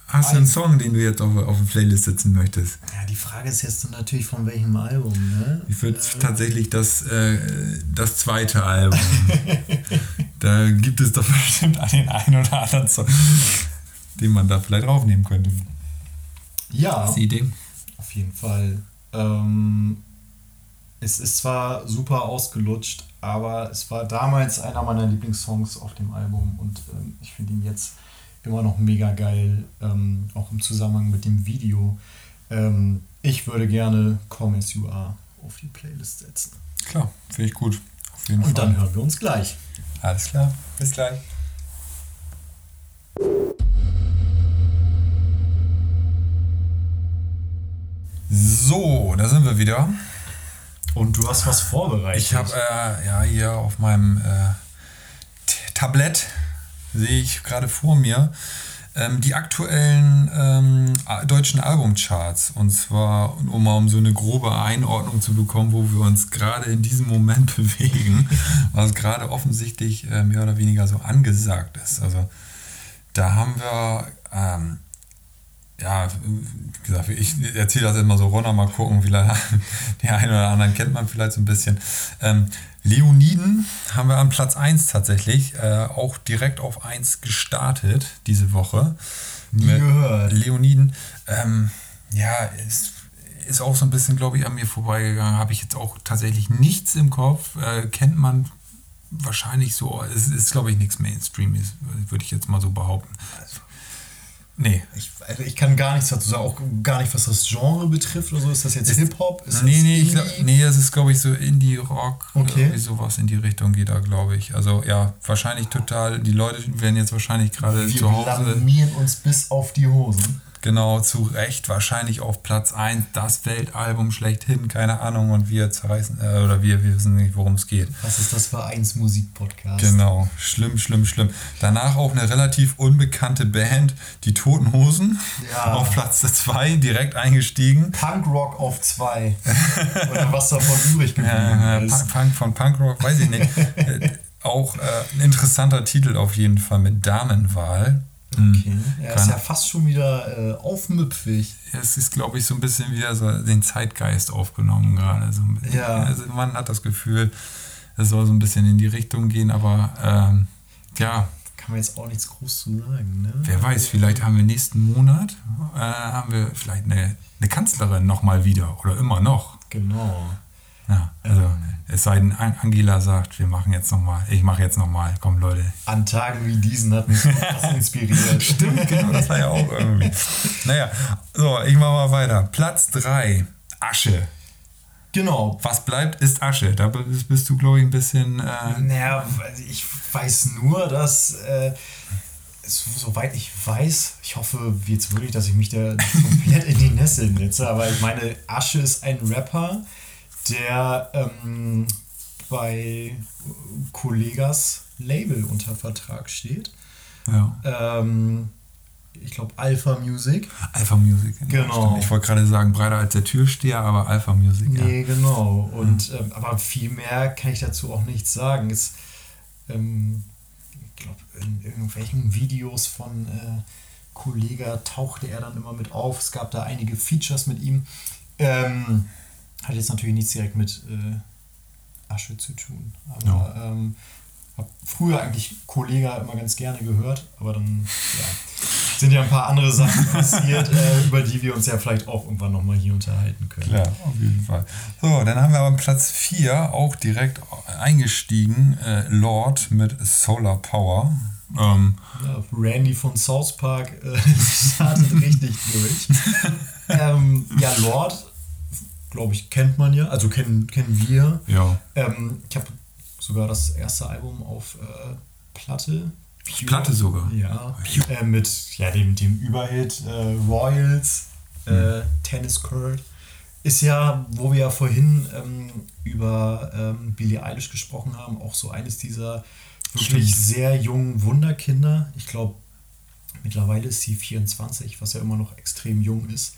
hast du einen Song, den du jetzt auf, auf der Playlist setzen möchtest? ja, die Frage ist jetzt natürlich von welchem Album. Ne? Ich würde tatsächlich das, äh, das zweite Album. da gibt es doch bestimmt den einen oder anderen Song, den man da vielleicht aufnehmen könnte. Ja, Das Idee. Auf jeden Fall. Ähm, es ist zwar super ausgelutscht, aber es war damals einer meiner Lieblingssongs auf dem Album und ähm, ich finde ihn jetzt immer noch mega geil, ähm, auch im Zusammenhang mit dem Video. Ähm, ich würde gerne Come As You Are auf die Playlist setzen. Klar, finde ich gut. Auf jeden Und Fall. dann hören wir uns gleich. Alles klar. Bis gleich. So, da sind wir wieder. Und du hast was vorbereitet. Ich habe äh, ja hier auf meinem äh, Tablett sehe ich gerade vor mir ähm, die aktuellen ähm, deutschen Albumcharts und zwar um mal um so eine grobe Einordnung zu bekommen, wo wir uns gerade in diesem Moment bewegen, was gerade offensichtlich äh, mehr oder weniger so angesagt ist. Also da haben wir ähm, ja, wie gesagt, ich erzähle das immer so runter, mal gucken, vielleicht den einen oder anderen kennt man vielleicht so ein bisschen. Ähm, Leoniden haben wir an Platz 1 tatsächlich, äh, auch direkt auf 1 gestartet diese Woche. Mit gehört. Leoniden, ähm, ja, ist, ist auch so ein bisschen, glaube ich, an mir vorbeigegangen. Habe ich jetzt auch tatsächlich nichts im Kopf. Äh, kennt man wahrscheinlich so. Es ist, glaube ich, nichts Mainstream, ist, würde ich jetzt mal so behaupten. Nee, Ich, also ich kann gar nichts dazu sagen, auch gar nicht, was das Genre betrifft oder so. Ist das jetzt Hip-Hop? Nee, das nee, ich glaub, nee, es ist, glaube ich, so Indie-Rock. Okay. Irgendwie sowas in die Richtung geht da, glaube ich. Also ja, wahrscheinlich total, die Leute werden jetzt wahrscheinlich gerade Wir zu Hause, blamieren uns bis auf die Hosen. Genau, zu Recht wahrscheinlich auf Platz 1, das Weltalbum schlechthin, keine Ahnung, und wir zerreißen, äh, oder wir, wir wissen nicht, worum es geht. Was ist das für eins Musikpodcast? Genau, schlimm, schlimm, schlimm. Danach auch eine relativ unbekannte Band, die Toten Hosen, Ja. auf Platz 2, direkt eingestiegen. Punkrock auf zwei. Oder was davon übrig geblieben Äh, ist. Punk, Punk von Punkrock, weiß ich nicht. äh, auch äh, ein interessanter Titel auf jeden Fall mit Damenwahl. Mhm. Okay. Er ist ja fast schon wieder äh, aufmüpfig. Es ist, glaube ich, so ein bisschen wieder so den Zeitgeist aufgenommen gerade. So. Ja. Also man hat das Gefühl, es soll so ein bisschen in die Richtung gehen, aber ähm, ja, Kann kann man jetzt auch nichts groß zu sagen. Ne? Wer weiß, vielleicht haben wir nächsten Monat, äh, haben wir vielleicht eine, eine Kanzlerin nochmal wieder oder immer noch. Genau. Ja, also es sei denn, An- Angela sagt, wir machen jetzt nochmal, ich mache jetzt nochmal, komm Leute. An Tagen wie diesen hat mich das inspiriert. Stimmt, genau, das war ja auch irgendwie. Naja, so, ich mache mal weiter. Platz 3, Asche. Genau. Was bleibt, ist Asche. Da bist, du, glaube ich, ein bisschen. Äh, Naja, ich weiß nur, dass, äh, soweit ich weiß, ich hoffe jetzt wirklich, dass ich mich da komplett in die Nesseln setze, aber ich meine, Asche ist ein Rapper, der ähm, bei Kollegas Label unter Vertrag steht. ja. Ähm, ich glaube Alpha Music. Alpha Music. ja, Genau. stimmt. Ich wollte gerade sagen, breiter als der Türsteher, aber Alpha Music. Nee, genau. Und ähm, aber viel mehr kann ich dazu auch nichts sagen. Es, ähm, ich glaube, in irgendwelchen Videos von äh, Kollega tauchte er dann immer mit auf. Es gab da einige Features mit ihm. Ähm, hat jetzt natürlich nichts direkt mit äh, Asche zu tun. Aber ähm, habe früher eigentlich Kollega immer ganz gerne gehört, aber dann ja, sind ja ein paar andere Sachen passiert, äh, über die wir uns ja vielleicht auch irgendwann nochmal hier unterhalten können. Klar, auf jeden Fall. So, dann haben wir aber Platz 4 auch direkt eingestiegen. Äh, Lord mit Solar Power. Ähm, Ja, Randy von South Park äh, startet richtig durch. ähm, ja, Lord, glaube ich, kennt man ja, also kennen, kennen wir. ja. Ähm, ich habe sogar das erste Album auf äh, Platte. Pure. Platte sogar? Ja. Pure. Äh, mit ja, dem, dem Überhit äh, Royals, äh, Tennis Court. Ist ja, wo wir ja vorhin ähm, über ähm, Billie Eilish gesprochen haben, auch so eines dieser wirklich Stimmt. sehr jungen Wunderkinder. Ich glaube, mittlerweile ist sie 24, was ja immer noch extrem jung ist.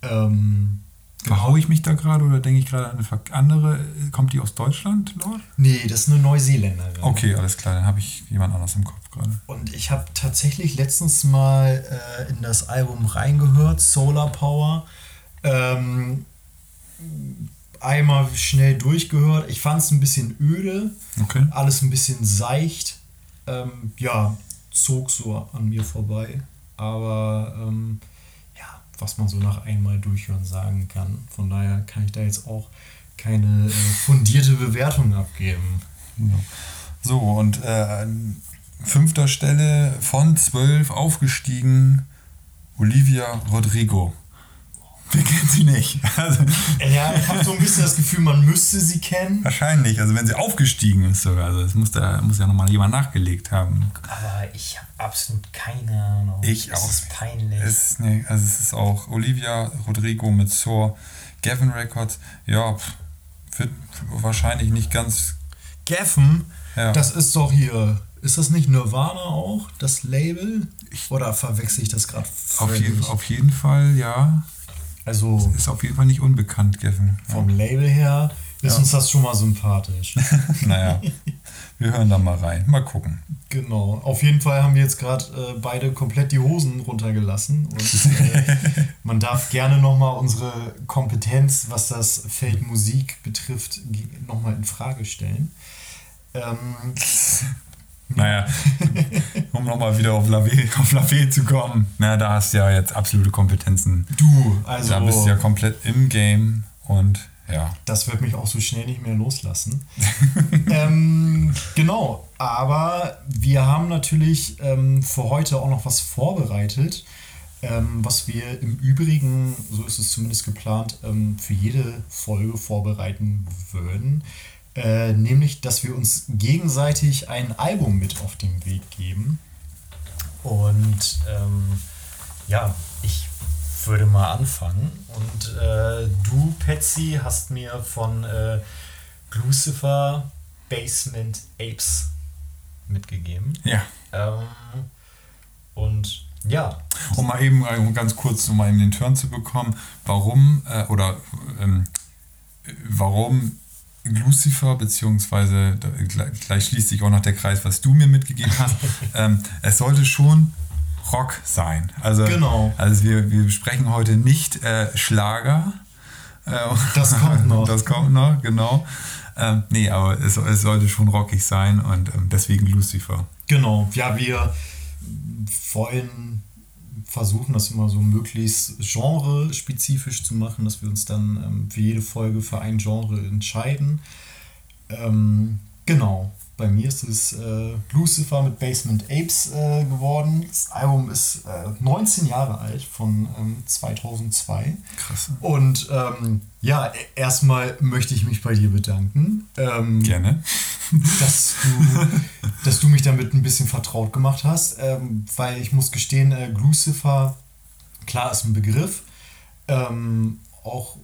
Ähm, Verhaue ich mich da gerade oder denke ich gerade an eine andere? Kommt die aus Deutschland, Lord? nee, das ist eine Neuseeländerin. Okay, alles klar, dann habe ich jemand anders im Kopf gerade. Und ich habe tatsächlich letztens mal äh, in das Album reingehört, Solar Power. Ähm, einmal schnell durchgehört. Ich fand es ein bisschen öde, Okay. alles ein bisschen seicht. Ähm, ja, zog so an mir vorbei. Aber ähm, was man so nach einmal durchhören sagen kann. Von daher kann ich da jetzt auch keine äh, fundierte Bewertung abgeben. So, und äh, an fünfter Stelle von zwölf aufgestiegen Olivia Rodrigo. Wir kennen sie nicht. Also, Ja, ich habe so ein bisschen das Gefühl, man müsste sie kennen. wahrscheinlich, also wenn sie aufgestiegen ist sogar. Also es muss, da, muss ja nochmal jemand nachgelegt haben. Aber ich habe absolut keine Ahnung. Ich es auch. ist peinlich. Es, nee, also es ist auch Olivia Rodrigo mit Soar, Gavin Records. Ja, pff, wird wahrscheinlich nicht ganz. Geffen, Ja. das ist doch hier. Ist das nicht Nirvana auch, das Label? Oder verwechsel ich das gerade Auf, jeden, auf jeden Fall, ja. Also Ist auf jeden Fall nicht unbekannt. Ja. vom Label her ist Ja. uns das schon mal sympathisch. naja, wir hören da mal rein. Mal gucken. genau. Auf jeden Fall haben wir jetzt gerade äh, beide komplett die Hosen runtergelassen. Und äh, man darf gerne nochmal unsere Kompetenz, was das Feld Musik betrifft, nochmal in Frage stellen. Ähm, Naja, um nochmal wieder auf Lavé, auf Lavé zu kommen. Na, da hast du ja jetzt absolute Kompetenzen. du, also. Da bist du ja komplett im Game und ja. Das wird mich auch so schnell nicht mehr loslassen. ähm, genau, aber wir haben natürlich ähm, für heute auch noch was vorbereitet, ähm, was wir im Übrigen, so ist es zumindest geplant, ähm, für jede Folge vorbereiten würden. Äh, nämlich, dass wir uns gegenseitig ein Album mit auf den Weg geben. Und ähm, ja, ich würde mal anfangen. Und äh, du, Patsy, hast mir von äh, Lucifer Basement Apes mitgegeben. Ja. Ähm, und ja, Um mal eben äh, ganz kurz, um mal eben den Turn zu bekommen, warum äh, oder ähm, warum Lucifer, beziehungsweise gleich, schließt sich auch noch der Kreis, was du mir mitgegeben hast. ähm, es sollte schon Rock sein. Also, Genau. also wir, wir besprechen heute nicht äh, Schlager. Äh, Das kommt noch. Das kommt noch, genau. Ähm, nee, aber es, es sollte schon rockig sein und ähm, deswegen Lucifer. Genau, ja, wir wollen versuchen, das immer so möglichst genre-spezifisch zu machen, dass wir uns dann ähm, für jede Folge für ein Genre entscheiden. Ähm, genau bei mir ist es äh, Lucifer mit Basement Apes äh, geworden. Das Album ist äh, 19 Jahre alt, von ähm, 2002. Krass. Und ähm, ja, e-, erstmal möchte ich mich bei dir bedanken. Ähm, Gerne. Dass du, dass du mich damit ein bisschen vertraut gemacht hast, ähm, weil ich muss gestehen, äh, Lucifer, klar ist ein Begriff, ähm, auch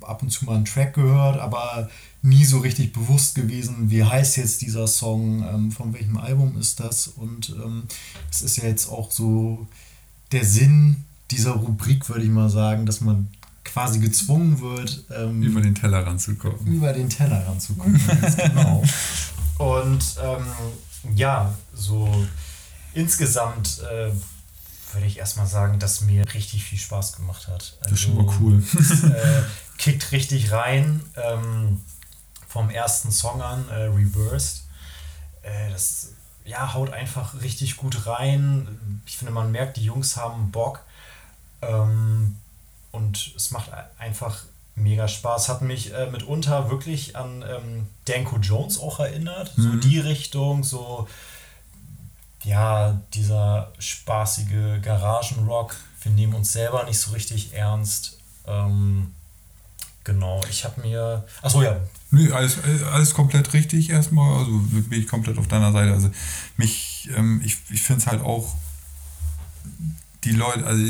ab und zu mal einen Track gehört, aber nie so richtig bewusst gewesen, wie heißt jetzt dieser Song, ähm, von welchem Album ist das. Und ähm, es ist ja jetzt auch so der Sinn dieser Rubrik, würde ich mal sagen, dass man quasi gezwungen wird, ähm, über den Teller ranzukommen. Über den Teller ranzukommen, genau. Und ähm, ja, so insgesamt äh, würde ich erstmal sagen, dass mir richtig viel Spaß gemacht hat. Also, das ist schon mal also, cool. Es, äh, kickt richtig rein. Ähm, vom ersten Song an, äh, Reversed. Äh, das ja, haut einfach richtig gut rein. Ich finde, man merkt, die Jungs haben Bock. Ähm, und es macht einfach mega Spaß. Hat mich äh, mitunter wirklich an ähm, Danko Jones auch erinnert. Mhm. So die Richtung, so ja, dieser spaßige Garagenrock. Wir nehmen uns selber nicht so richtig ernst. Ähm, genau, ich habe mir. Achso, ja, Nö, alles, alles komplett richtig erstmal. Also bin ich komplett auf deiner Seite. Also mich, ähm, ich, ich finde es halt auch, die Leute, also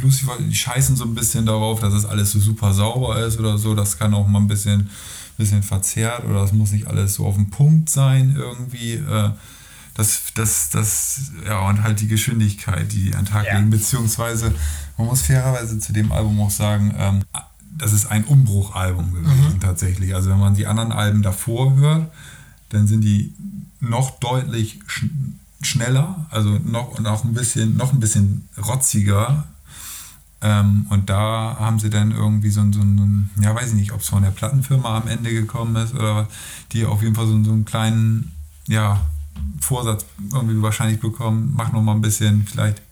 Lucifer, die scheißen so ein bisschen darauf, dass es alles so super sauber ist oder so. Das kann auch mal ein bisschen, bisschen verzerrt oder es muss nicht alles so auf den Punkt sein irgendwie. Äh, das, das, das, ja, und halt die Geschwindigkeit, die an Tag ja. legen, beziehungsweise man muss fairerweise zu dem Album auch sagen, ähm, das ist ein Umbruchalbum gewesen mhm. tatsächlich. Also wenn man die anderen Alben davor hört, dann sind die noch deutlich sch schneller, also noch, noch, ein bisschen, noch ein bisschen rotziger. Ähm, und da haben sie dann irgendwie so, so einen, ja weiß ich nicht, ob es von der Plattenfirma am Ende gekommen ist oder was, die auf jeden Fall so, so einen kleinen, ja, Vorsatz irgendwie wahrscheinlich bekommen, mach noch mal ein bisschen vielleicht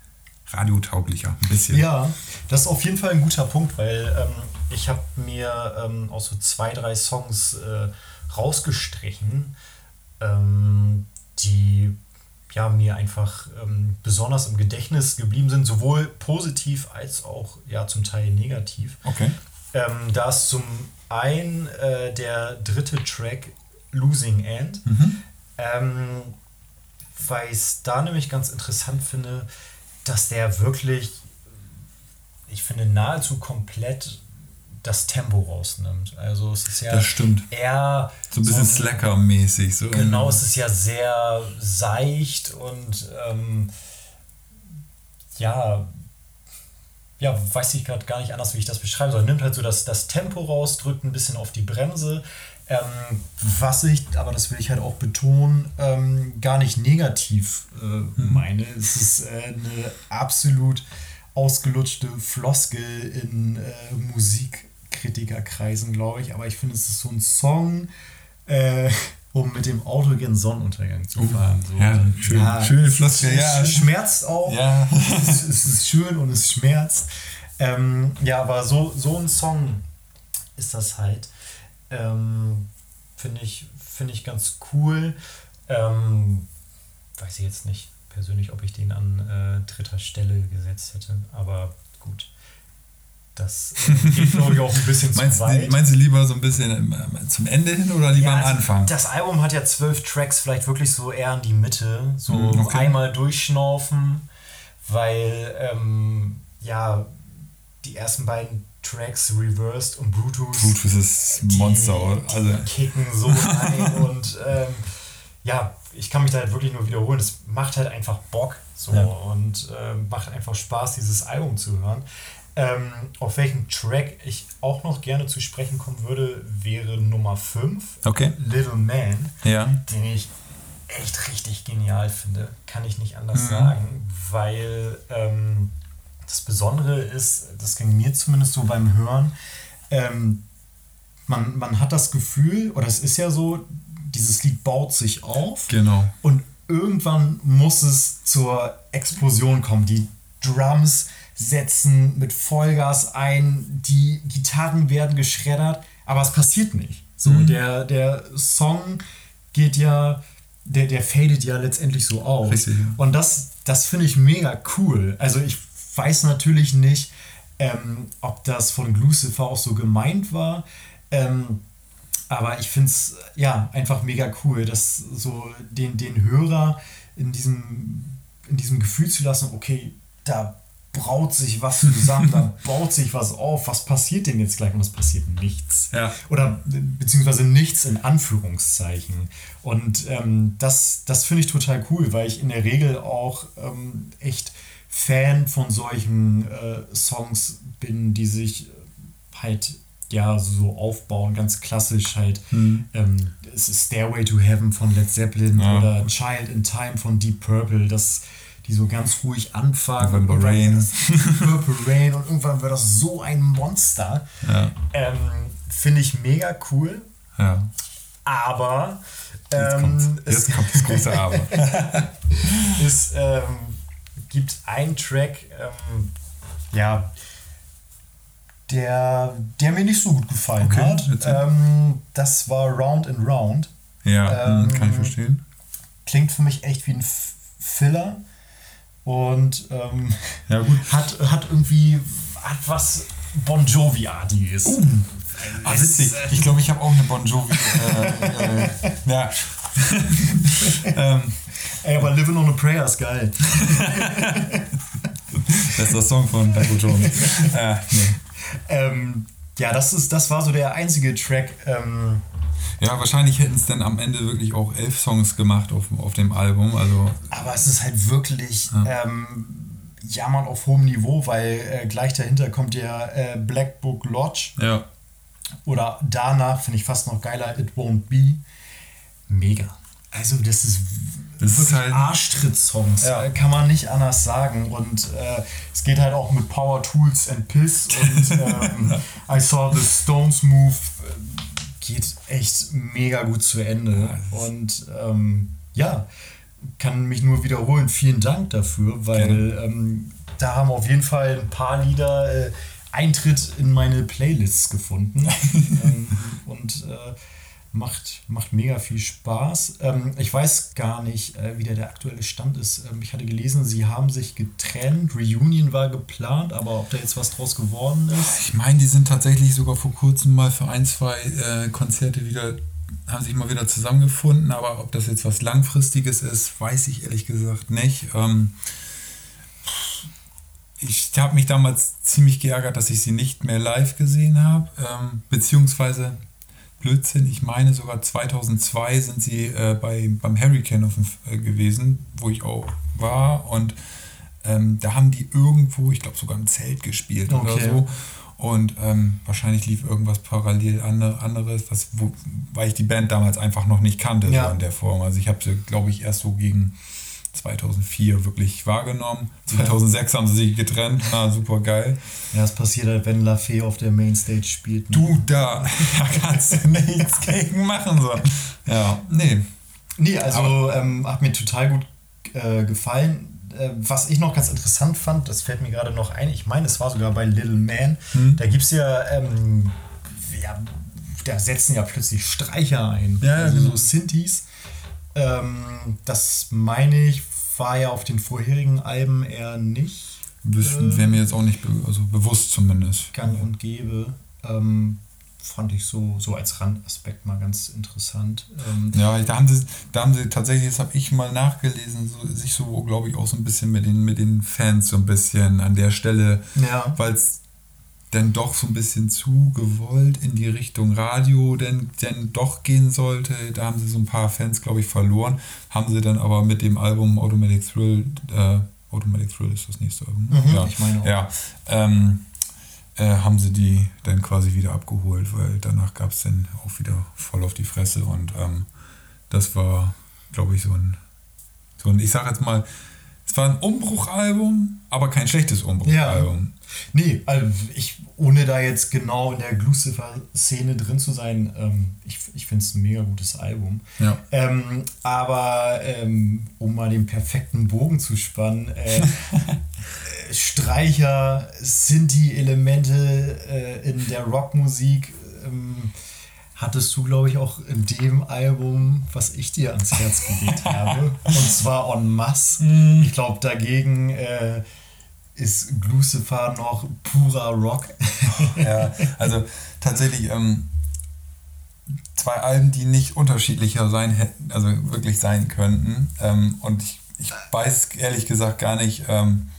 radiotauglicher, ein bisschen. Ja, das ist auf jeden Fall ein guter Punkt, weil ähm, ich habe mir ähm, auch so zwei, drei Songs äh, rausgestrichen, ähm, die ja, mir einfach ähm, besonders im Gedächtnis geblieben sind, sowohl positiv als auch ja, zum Teil negativ. Okay. Ähm, da ist zum einen äh, der dritte Track Losing End, mhm. ähm, weil ich es da nämlich ganz interessant finde, dass der wirklich, ich finde, nahezu komplett das Tempo rausnimmt. Also es ist ja das stimmt. eher so ein bisschen so, Slacker-mäßig. So genau, es ist ja sehr seicht und ähm, ja, ja, weiß ich gerade gar nicht anders, wie ich das beschreiben soll. Nimmt halt so das, das Tempo raus, drückt ein bisschen auf die Bremse. Ähm, was ich, aber das will ich halt auch betonen, ähm, gar nicht negativ äh, mhm. meine. Es ist äh, eine absolut ausgelutschte Floskel in äh, Musik Kritikerkreisen, glaube ich. Aber ich finde, es ist so ein Song, äh, um mit dem Auto gen Sonnenuntergang zu oh, fahren. So. Ja, schön, ja, schöne Floskel. Ja. Es schmerzt auch. Ja. es, ist, es ist schön und es schmerzt. Ähm, ja, aber so, so ein Song ist das halt. Ähm, finde ich, find ich ganz cool. Ähm, weiß ich jetzt nicht persönlich, ob ich den an äh, dritter Stelle gesetzt hätte, aber gut. Das äh, geht, glaube ich, auch ein bisschen meinst, zu weit. Meinst du lieber so ein bisschen äh, zum Ende hin oder lieber ja, am also Anfang? Das Album hat ja zwölf Tracks, vielleicht wirklich so eher in die Mitte. So hm, okay. einmal durchschnaufen, weil ähm, ja, die ersten beiden Tracks, Reversed und Brutus. Brutus ist Monster. Die, also. Die kicken so rein und ähm, ja, ich kann mich da halt wirklich nur wiederholen. Es macht halt einfach Bock so ja. und äh, macht einfach Spaß, dieses Album zu hören. Ähm, auf welchen Track ich auch noch gerne zu sprechen kommen würde, wäre Nummer 5, okay. Little Man, ja. den ich echt richtig genial finde. Kann ich nicht anders mhm. sagen, weil ähm, das Besondere ist, das ging mir zumindest so beim Hören, ähm, man, man hat das Gefühl, oder es ist ja so, dieses Lied baut sich auf. Genau. Und irgendwann muss es zur Explosion kommen. Die Drums setzen mit Vollgas ein, die Gitarren werden geschreddert, aber es passiert nicht. So, mhm. der, der Song geht ja, der, der fadet ja letztendlich so aus. Richtig. Und das, das finde ich mega cool. Also ich weiß natürlich nicht, ähm, ob das von Lucifer auch so gemeint war. Ähm, aber ich finde es ja einfach mega cool, dass so den, den Hörer in diesem, in diesem Gefühl zu lassen, okay, da braut sich was zusammen, da baut sich was auf, was passiert denn jetzt gleich? Und es passiert nichts. Ja. Oder beziehungsweise nichts in Anführungszeichen. Und ähm, das, das finde ich total cool, weil ich in der Regel auch ähm, echt Fan von solchen äh, Songs bin, die sich halt ja so aufbauen, ganz klassisch halt. Mhm. Ähm, es ist Stairway to Heaven von Led Zeppelin ja. oder Child in Time von Deep Purple, das die so ganz ruhig anfangen. Purple Rain. Purple Rain und irgendwann wird das so ein Monster. Ja. Ähm, Finde ich mega cool. Ja. Aber jetzt, ähm, jetzt kommt das große Aber. es ähm, gibt einen Track, ähm, ja, der, der mir nicht so gut gefallen okay, hat. Ähm, das war Round and Round. Ja, hm, kann ich verstehen. Klingt für mich echt wie ein Filler und ähm, ja. Hat, hat irgendwie hat was Bon Jovi-artiges. Uh. Ah, witzig. Ich glaube, ich habe auch eine Bon Jovi. Äh, äh, ja. ähm. Ey, aber Living on a Prayer ist geil. Bester Song von Bon Jovi. Äh, nee. ähm, ja, das, ist, das war so der einzige Track. Ähm, ja, wahrscheinlich hätten es dann am Ende wirklich auch elf Songs gemacht auf, auf dem Album. Also, Aber es ist halt wirklich ja. ähm, Jammern auf hohem Niveau, weil äh, gleich dahinter kommt der äh, Black Book Lodge. Ja. Oder danach finde ich fast noch geiler It Won't Be. Mega. Also das ist das wirklich halt Arschtritt-Songs, ja. kann man nicht anders sagen. Und äh, es geht halt auch mit Power Tools and Piss und ähm, I Saw the Stones Move geht echt mega gut zu Ende. Und ähm, ja, kann mich nur wiederholen. Vielen Dank dafür, weil ähm, da haben auf jeden Fall ein paar Lieder äh, Eintritt in meine Playlists gefunden. ähm, und äh, macht, macht mega viel Spaß. Ähm, ich weiß gar nicht, äh, wie der, der aktuelle Stand ist. Ähm, ich hatte gelesen, sie haben sich getrennt. Reunion war geplant, aber ob da jetzt was draus geworden ist? Ich meine, die sind tatsächlich sogar vor kurzem mal für ein, zwei äh, Konzerte wieder, haben sich mal wieder zusammengefunden, aber ob das jetzt was Langfristiges ist, weiß ich ehrlich gesagt nicht. Ähm, ich habe mich damals ziemlich geärgert, dass ich sie nicht mehr live gesehen habe, ähm, beziehungsweise Blödsinn. Ich meine sogar 2002 sind sie äh, bei, beim Hurricane auf, äh, gewesen, wo ich auch war. Und ähm, da haben die irgendwo, ich glaube sogar im Zelt gespielt okay. oder so. Und ähm, wahrscheinlich lief irgendwas parallel anderes, was, wo, weil ich die Band damals einfach noch nicht kannte ja. so in der Form. Also ich habe sie, glaube ich, erst so gegen 2004 wirklich wahrgenommen. 2006 ja. haben sie sich getrennt. Ah, super geil. Ja, das passiert halt, wenn Lafay auf der Mainstage spielt. Ne? Du da, da kannst du nichts gegen machen. So. Ja, nee. Nee, also ähm, hat mir total gut äh, gefallen. Äh, was ich noch ganz interessant fand, das fällt mir gerade noch ein, ich meine, es war sogar bei Little Man. Hm. Da gibt es ja, ähm, ja, da setzen ja plötzlich Streicher ein. Ja, also genau. so Synthes. Ähm, das meine ich, war ja auf den vorherigen Alben eher nicht. Äh, Wäre mir jetzt auch nicht be also bewusst zumindest. Gang und gäbe. Ähm, fand ich so, so als Randaspekt mal ganz interessant. Ähm, ja, da haben sie, da haben sie tatsächlich, das habe ich mal nachgelesen, so, sich so, glaube ich, auch so ein bisschen mit den, mit den Fans so ein bisschen an der Stelle, ja. weil es denn doch so ein bisschen zu gewollt in die Richtung Radio denn, denn doch gehen sollte. Da haben sie so ein paar Fans, glaube ich, verloren. Haben sie dann aber mit dem Album Automatic Thrill, äh, Automatic Thrill ist das nächste Album. Mhm, ja, ich meine auch. Ja, ähm, äh, haben sie die dann quasi wieder abgeholt, weil danach gab es dann auch wieder voll auf die Fresse und ähm, das war, glaube ich, so ein, so ein, ich sage jetzt mal, es war ein Umbruchalbum, aber kein schlechtes Umbruchalbum. Nee, also ich, ohne da jetzt genau in der Lucifer-Szene drin zu sein, ähm, ich, ich finde es ein mega gutes Album. Ja. Ähm, aber ähm, um mal den perfekten Bogen zu spannen, äh, äh, Streicher, Sinti-Elemente äh, in der Rockmusik ähm, hattest du, glaube ich, auch in dem Album, was ich dir ans Herz gelegt habe. Und zwar en masse. Ich glaube, dagegen äh, ist Lucifer noch purer Rock. ja, also tatsächlich ähm, zwei Alben, die nicht unterschiedlicher sein hätten, also wirklich sein könnten. Ähm, und ich, ich weiß ehrlich gesagt gar nicht, ähm,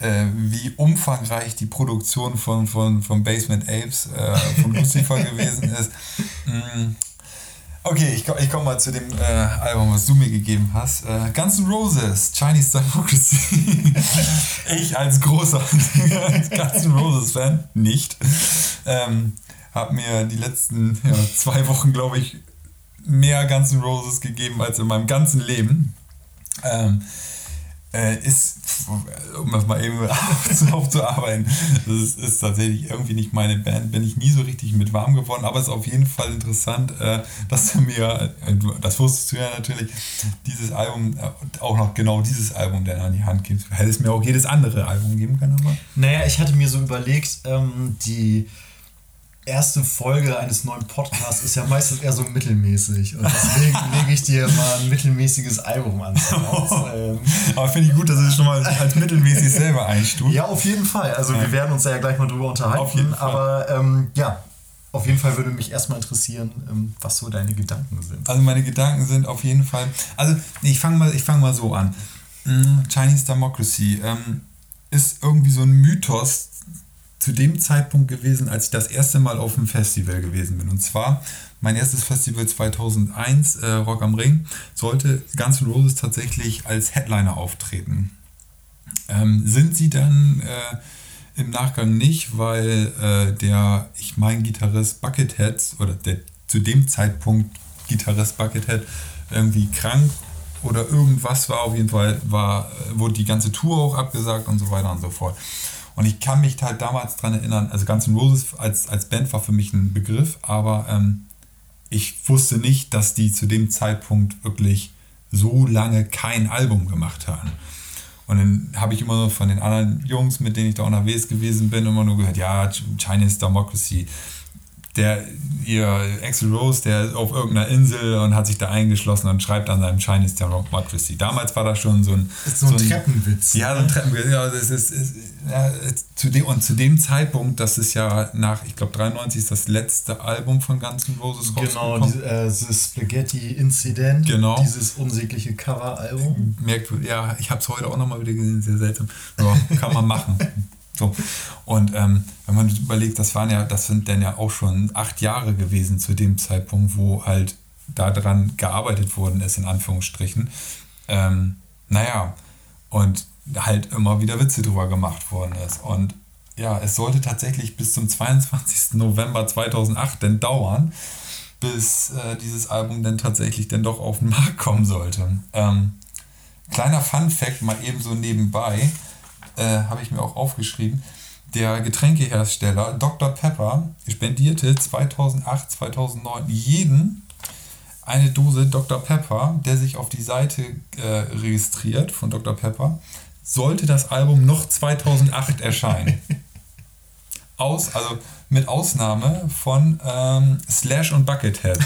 äh, wie umfangreich die Produktion von, von, von Basement Apes äh, von Lucifer gewesen ist. Mm. Okay, ich, ich komme mal zu dem äh, Album, was du mir gegeben hast. Äh, Guns N' Roses, Chinese Democracy. ich als großer Guns N' Roses Fan, nicht, ähm, habe mir die letzten ja, zwei Wochen, glaube ich, mehr Guns N' Roses gegeben als in meinem ganzen Leben. Ähm, äh, ist, um das mal eben aufzuarbeiten, das ist, ist, tatsächlich irgendwie nicht meine Band, bin ich nie so richtig mit warm geworden, aber es ist auf jeden Fall interessant, äh, dass du mir, äh, das wusstest du ja natürlich, dieses Album, äh, auch noch genau dieses Album dann an die Hand gibst. Hättest mir auch jedes andere Album geben können, aber. Naja, ich hatte mir so überlegt, ähm, die erste Folge eines neuen Podcasts ist ja meistens eher so mittelmäßig. Und deswegen lege ich dir mal ein mittelmäßiges Album an. ähm. Aber finde ich gut, dass du es schon mal als mittelmäßig selber einstuft. Ja, auf jeden Fall. Also ja. wir werden uns da ja gleich mal drüber unterhalten. Aber ähm, ja, auf jeden Fall würde mich erstmal interessieren, ähm, was so deine Gedanken sind. Also meine Gedanken sind auf jeden Fall. Also ich fange mal, fang mal so an. Mm, Chinese Democracy ähm, ist irgendwie so ein Mythos, zu dem Zeitpunkt gewesen, als ich das erste Mal auf einem Festival gewesen bin. Und zwar mein erstes Festival 2001, äh, Rock am Ring, sollte Guns N' Roses tatsächlich als Headliner auftreten. Ähm, sind sie dann äh, im Nachgang nicht, weil äh, der, ich meine, Gitarrist Buckethead oder der zu dem Zeitpunkt Gitarrist Buckethead irgendwie krank oder irgendwas war. Auf jeden Fall war, äh, wurde die ganze Tour auch abgesagt und so weiter und so fort. Und ich kann mich halt damals daran erinnern, also Guns N' Roses als, als Band war für mich ein Begriff, aber ähm, ich wusste nicht, dass die zu dem Zeitpunkt wirklich so lange kein Album gemacht haben. Und dann habe ich immer nur von den anderen Jungs, mit denen ich da unterwegs gewesen bin, immer nur gehört, ja, Chinese Democracy, der ihr Axel Rose, der ist auf irgendeiner Insel und hat sich da eingeschlossen und schreibt an seinem Chinese Democracy. Damals war das schon so ein, so ein, so ein Treppenwitz. Ja, so ein Treppenwitz. Ja, das ist, ist ja, zu dem, und zu dem Zeitpunkt, das ist ja nach, ich glaube, 93 ist das letzte Album von Guns N' Roses Genau, die, äh, das Spaghetti Incident. Genau. Dieses unsägliche Cover-Album. Merkt, ja, ich habe es heute auch nochmal wieder gesehen, sehr seltsam. Ja, kann man machen. So. Und ähm, wenn man überlegt, das waren ja, das sind dann ja auch schon acht Jahre gewesen zu dem Zeitpunkt, wo halt daran gearbeitet worden ist, in Anführungsstrichen. Ähm, naja, und halt immer wieder Witze drüber gemacht worden ist. Und ja, es sollte tatsächlich bis zum 22. November 2008 denn dauern, bis äh, dieses Album dann tatsächlich dann doch auf den Markt kommen sollte. Ähm, kleiner Fun Fact mal eben so nebenbei äh, habe ich mir auch aufgeschrieben, der Getränkehersteller Dr. Pepper spendierte 2008, 2009 jeden eine Dose Dr. Pepper, der sich auf die Seite äh, registriert von Dr. Pepper, sollte das Album noch 2008 erscheinen. Aus, also mit Ausnahme von ähm, Slash und Buckethead.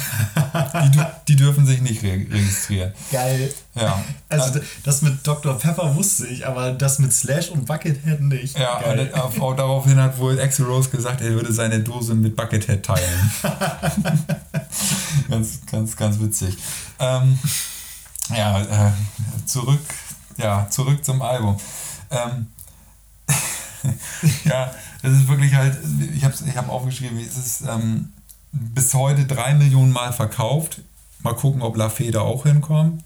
Die, die, dürfen sich nicht re registrieren. Geil. Ja. Also das mit Dr. Pepper wusste ich, aber das mit Slash und Buckethead nicht. Ja, Geil. Auf, auch daraufhin hat wohl Axel Rose gesagt, er würde seine Dose mit Buckethead teilen. ganz, ganz, ganz witzig. Ähm, ja, äh, zurück, ja, zurück zum Album. Ähm, ja, es ist wirklich halt, ich habe ich hab aufgeschrieben, es ist ähm, bis heute drei Millionen Mal verkauft. Mal gucken, ob La Fede auch hinkommt.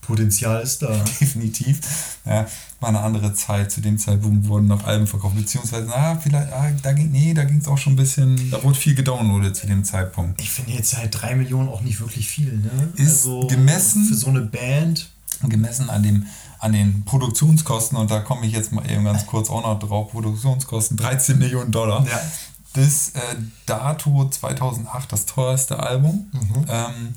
Potenzial ist da. Definitiv. Ja, war eine andere Zeit. Zu dem Zeitpunkt wurden noch Alben verkauft. Beziehungsweise, na, vielleicht, ah, da ging, nee, da ging es auch schon ein bisschen, da wurde viel gedownloadet zu dem Zeitpunkt. Ich finde jetzt halt drei Millionen auch nicht wirklich viel, ne? Ist also gemessen. Für so eine Band gemessen an dem an den Produktionskosten, und da komme ich jetzt mal eben ganz kurz auch noch drauf, Produktionskosten 13 Millionen Dollar. Ja. Bis äh, dato 2008 das teuerste Album. Mhm. Ähm,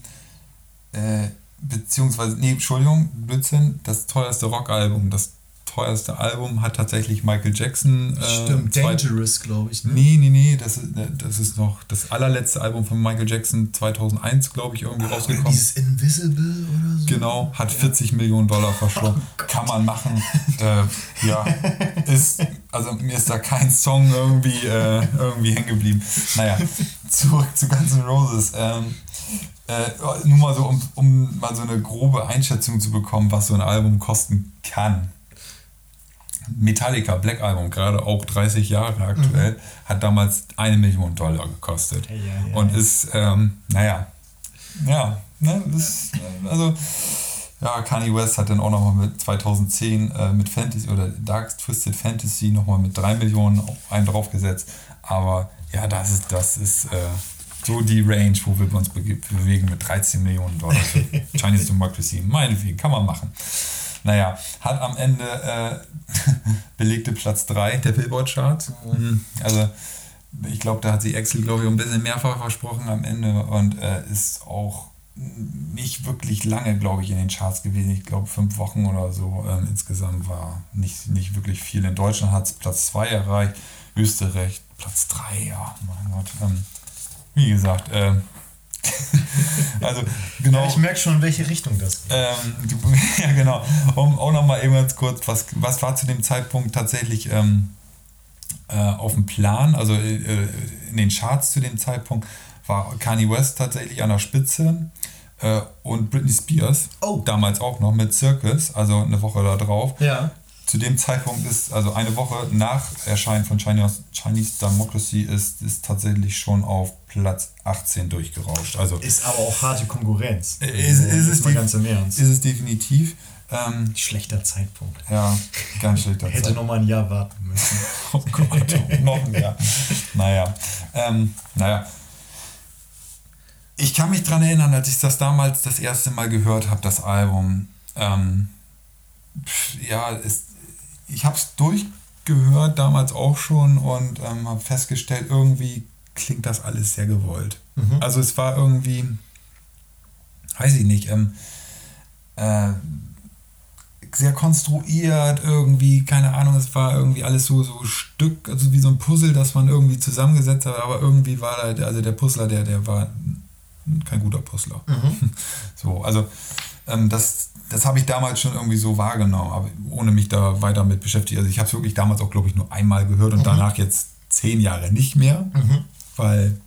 äh, beziehungsweise, nee, Entschuldigung, Blödsinn, das teuerste Rockalbum. Das teuerste Album hat tatsächlich Michael Jackson. Äh, Stimmt, zwei- Dangerous, glaube ich. Ne? Nee, nee, nee, das ist, äh, das ist noch das allerletzte Album von Michael Jackson 2001, glaube ich, irgendwie Oder rausgekommen. dieses Invisible oder so. Genau, hat 40 Millionen Dollar verschlungen. Kann man machen. Äh, ja, ist, also mir ist da kein Song irgendwie, äh, irgendwie hängen geblieben. Naja, zurück zu Guns N' Roses. Ähm, äh, nur mal so, um, um mal so eine grobe Einschätzung zu bekommen, was so ein Album kosten kann. Metallica, Black Album, gerade auch 30 Jahre aktuell, hat damals eine Million Dollar gekostet. Ja, ja. Und ist, ähm, naja, ja, ne, äh, also, ja, Kanye West hat dann auch nochmal mit 2010 äh, mit Fantasy oder Dark Twisted Fantasy nochmal mit 3 Millionen einen draufgesetzt. Aber ja, das ist, das ist äh, so die Range, wo wir uns bewegen mit 13 Millionen Dollar für Chinese Democracy. Meinetwegen, kann man machen. Naja, hat am Ende äh, belegte Platz 3 der Billboard-Charts. Mhm. Also ich glaube, da hat sich Axel, glaube ich, ein bisschen mehrfach versprochen am Ende und äh, ist auch nicht wirklich lange, glaube ich, in den Charts gewesen. Ich glaube, fünf Wochen oder so ähm, insgesamt war nicht, nicht wirklich viel. In Deutschland hat es Platz 2 erreicht, Österreich Platz 3, ja, mein Gott. Ähm, wie gesagt, ähm, also genau. Ja, ich merke schon, in welche Richtung das geht. Ähm, ja, genau. Um auch nochmal eben ganz kurz, was, was war zu dem Zeitpunkt tatsächlich ähm, äh, auf dem Plan? Also äh, in den Charts zu dem Zeitpunkt war Kanye West tatsächlich an der Spitze äh, und Britney Spears, Oh. damals auch noch mit Circus, also eine Woche da drauf. Ja. Zu dem Zeitpunkt ist, also eine Woche nach Erscheinen von Chinese, Chinese Democracy, ist, ist tatsächlich schon auf Platz 18 durchgerauscht. Also Ist aber auch harte Konkurrenz. ist, ist, Also, es ganz im Ernst. ist es definitiv. Ähm, Schlechter Zeitpunkt. ja, ganz schlechter Hätte Zeit. noch mal ein Jahr warten müssen. Oh Gott, noch ein Jahr. Naja, ähm, naja. Ich kann mich dran erinnern, als ich das damals das erste Mal gehört habe, das Album. Ähm, ja, es, ich habe es durchgehört, damals auch schon, und ähm, habe festgestellt, irgendwie klingt das alles sehr gewollt. Also es war irgendwie, weiß ich nicht, ähm, äh, sehr konstruiert irgendwie, keine Ahnung, es war irgendwie alles so, so Stück, also wie so ein Puzzle, das man irgendwie zusammengesetzt hat, aber irgendwie war da, der- also der Puzzler, der, der war kein guter Puzzler. So, also ähm, das, das habe ich damals schon irgendwie so wahrgenommen, aber ohne mich da weiter mit beschäftigt. Also ich habe es wirklich damals auch, glaube ich, nur einmal gehört und danach jetzt zehn Jahre nicht mehr, weil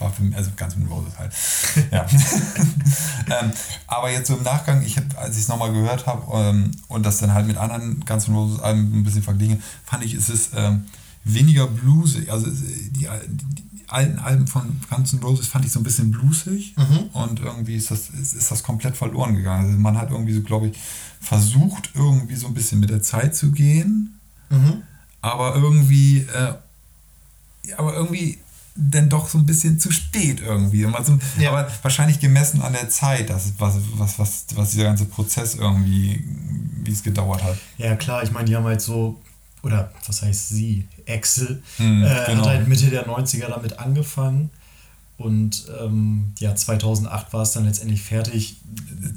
war für mich, also ganz Roses halt. ja. ähm, aber jetzt so im Nachgang, ich hab, als ich es nochmal gehört habe ähm, und das dann halt mit anderen N' Roses Alben ein bisschen verglichen, fand ich, es ist ähm, weniger bluesig. Also die, die, alten Alben von Guns N' Roses fand ich so ein bisschen bluesig und irgendwie ist das, ist, ist das komplett verloren gegangen. Also man hat irgendwie so, glaube ich, versucht, irgendwie so ein bisschen mit der Zeit zu gehen, aber irgendwie, äh, aber irgendwie dann doch so ein bisschen zu spät irgendwie. Also, Ja. Aber wahrscheinlich gemessen an der Zeit, das, was, was, was, was dieser ganze Prozess irgendwie, wie es gedauert hat. Ja, klar, ich meine, die haben halt so, oder was heißt sie? Axel Hm, äh, genau. hat halt Mitte der 90er damit angefangen. Und ähm, ja, 2008 war es dann letztendlich fertig.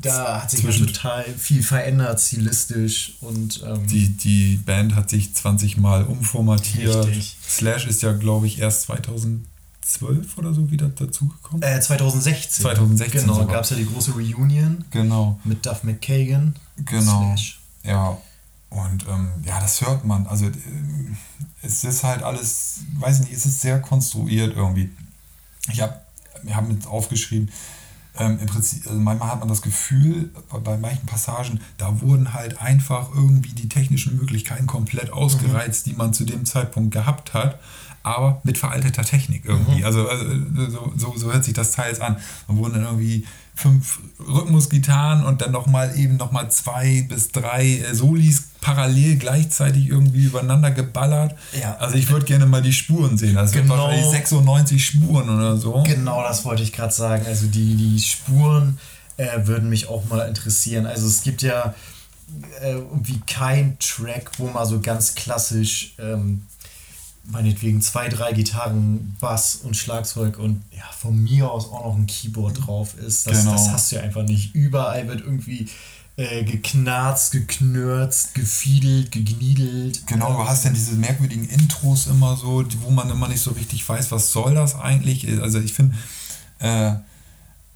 Da hat sich Zwischen- total viel verändert, stilistisch und ähm, Die, die Band hat sich 20 Mal umformatiert. Richtig. Slash ist ja, glaube ich, erst 2012 oder so wieder dazugekommen. äh, 2016. 2016 Genau, gab es ja die große Reunion Genau. mit Duff McKagan. Genau. Slash. Ja, und ähm, ja, das hört man. Also äh, es ist halt alles, weiß nicht, es ist sehr konstruiert irgendwie. Ich habe wir haben jetzt aufgeschrieben, ähm, im Prinzip, also manchmal hat man das Gefühl, bei, bei manchen Passagen, da wurden halt einfach irgendwie die technischen Möglichkeiten komplett ausgereizt, die man zu dem Zeitpunkt gehabt hat, aber mit veralteter Technik irgendwie. Also, also so, so, so hört sich das teils an. Da wurden dann irgendwie fünf Rhythmusgitarren und dann nochmal eben nochmal zwei bis drei äh, Solis parallel gleichzeitig irgendwie übereinander geballert. Ja. Also ich würde gerne mal die Spuren sehen. Also Genau. wahrscheinlich 96 Spuren oder so. Genau, das wollte ich gerade sagen. Also die, die Spuren, äh, würden mich auch mal interessieren. Also es gibt ja äh, irgendwie kein Track, wo mal so ganz klassisch ähm, meinetwegen zwei, drei Gitarren, Bass und Schlagzeug und ja, von mir aus auch noch ein Keyboard drauf ist. Das, Genau. das hast du ja einfach nicht. Überall wird irgendwie äh, geknarzt, geknürzt, gefiedelt, gegniedelt. Genau, du hast dann diese merkwürdigen Intros immer so, wo man immer nicht so richtig weiß, was soll das eigentlich. Also ich finde, äh,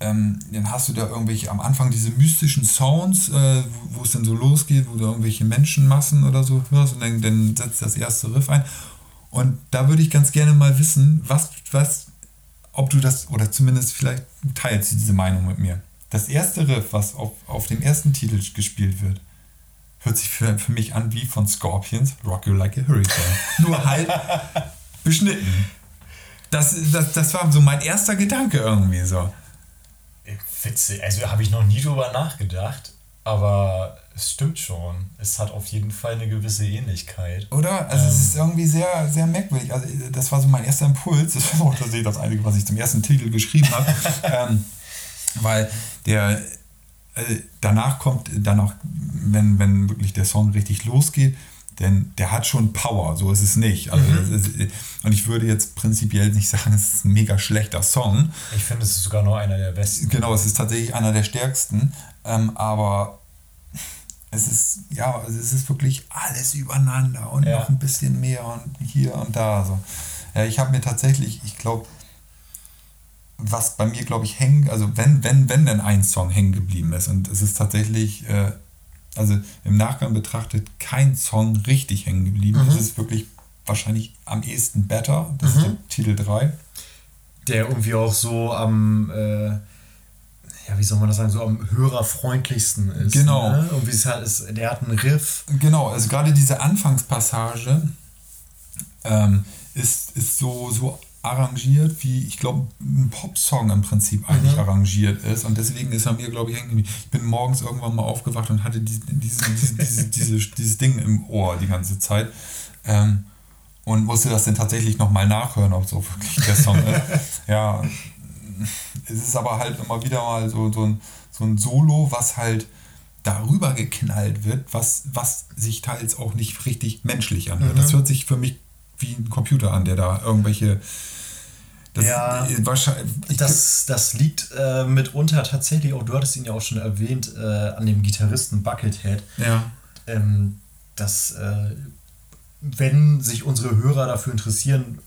ähm, dann hast du da irgendwelche am Anfang diese mystischen Sounds, äh, wo, wo es dann so losgeht, wo du irgendwelche Menschenmassen oder so hörst und dann, dann setzt das erste Riff ein. Und da würde ich ganz gerne mal wissen, was, was, ob du das, oder zumindest vielleicht teilst du diese Meinung mit mir. Das erste Riff, was auf, auf dem ersten Titel gespielt wird, hört sich für, für mich an wie von Scorpions Rock You Like a Hurricane. Nur halt beschnitten. Das, das, das war so mein erster Gedanke irgendwie so. Witzig, also habe ich noch nie drüber nachgedacht, aber es stimmt schon. Es hat auf jeden Fall eine gewisse Ähnlichkeit. Oder? Also es ist irgendwie sehr, sehr merkwürdig. Also das war so mein erster Impuls. Das war auch tatsächlich das Einzige, was ich zum ersten Titel geschrieben habe. ähm, weil der äh, danach kommt dann auch, wenn, wenn wirklich der Song richtig losgeht, denn der hat schon Power, so ist es nicht. Also das ist, und ich würde jetzt prinzipiell nicht sagen, es ist ein mega schlechter Song. Ich finde, es ist sogar noch einer der besten. Genau, es ist tatsächlich einer der stärksten, ähm, aber es ist, ja, also es ist wirklich alles übereinander und Ja. noch ein bisschen mehr und hier und da. So. Ja, ich habe mir tatsächlich, ich glaube, was bei mir, glaube ich, hängen, also wenn, wenn, wenn denn ein Song hängen geblieben ist und es ist tatsächlich, äh, also im Nachgang betrachtet, kein Song richtig hängen geblieben. Es ist wirklich wahrscheinlich am ehesten Better, das ist der Titel 3. Der irgendwie auch so am, äh, ja, wie soll man das sagen, so am hörerfreundlichsten ist. Genau. Ne? Irgendwie ist halt, ist, der hat einen Riff. Genau, also gerade diese Anfangspassage ähm, ist, ist so, so arrangiert, wie ich glaube, ein Popsong im Prinzip eigentlich arrangiert ist. Und deswegen ist er mir, glaube ich, hängen. Ich bin morgens irgendwann mal aufgewacht und hatte diese, diese, diese, diese, dieses Ding im Ohr die ganze Zeit. Ähm, und musste das dann tatsächlich nochmal nachhören, ob so wirklich der Song ist. Ja, es ist aber halt immer wieder mal so, so, ein, so ein Solo, was halt darüber geknallt wird, was, was sich teils auch nicht richtig menschlich anhört. Das hört sich für mich wie ein Computer an, der da irgendwelche. Das, Ja. äh, wahrscheinlich, ich- Das, das liegt äh, mitunter tatsächlich auch, du hattest ihn ja auch schon erwähnt, äh, an dem Gitarristen Buckethead. ja, ähm, dass äh, wenn sich unsere Hörer dafür interessieren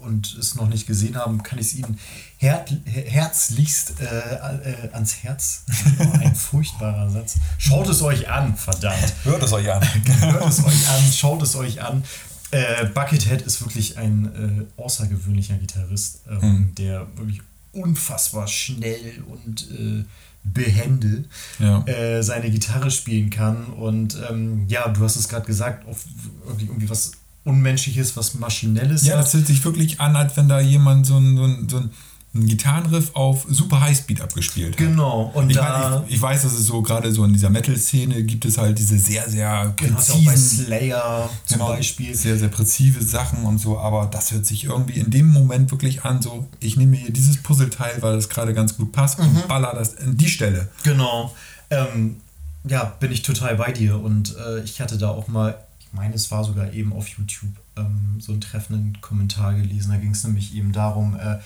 und es noch nicht gesehen haben, kann ich es ihnen her herzlichst äh, äh, ans Herz. Oh, ein furchtbarer Satz. Schaut es euch an, verdammt. hört es euch an. Hört es euch an, schaut es euch an. Äh, Buckethead ist wirklich ein äh, außergewöhnlicher gitarrist, ähm, der wirklich unfassbar schnell und äh, behende Ja. äh, seine Gitarre spielen kann. Und ähm, ja, du hast es gerade gesagt, auf irgendwie, irgendwie was Unmenschliches, was Maschinelles. Ja, das hört sich wirklich an, als wenn da jemand so ein, so ein, so ein, ein Gitarrenriff auf super Highspeed abgespielt hat. Genau. Und Ich, da meine, ich, ich weiß, dass es so gerade so in dieser Metal-Szene gibt es halt diese sehr, sehr genau, du auch bei präzisen Slayer zum Genau, Beispiel. Sehr, sehr präzise Sachen und so, aber das hört sich irgendwie in dem Moment wirklich an, so, ich nehme hier dieses Puzzleteil, weil das gerade ganz gut passt Mhm. und baller das in die Stelle. Genau. Ähm, ja, bin ich total bei dir. Und äh, ich hatte da auch mal, ich meine, es war sogar eben auf YouTube, ähm, so einen treffenden Kommentar gelesen. Da ging es nämlich eben darum, äh,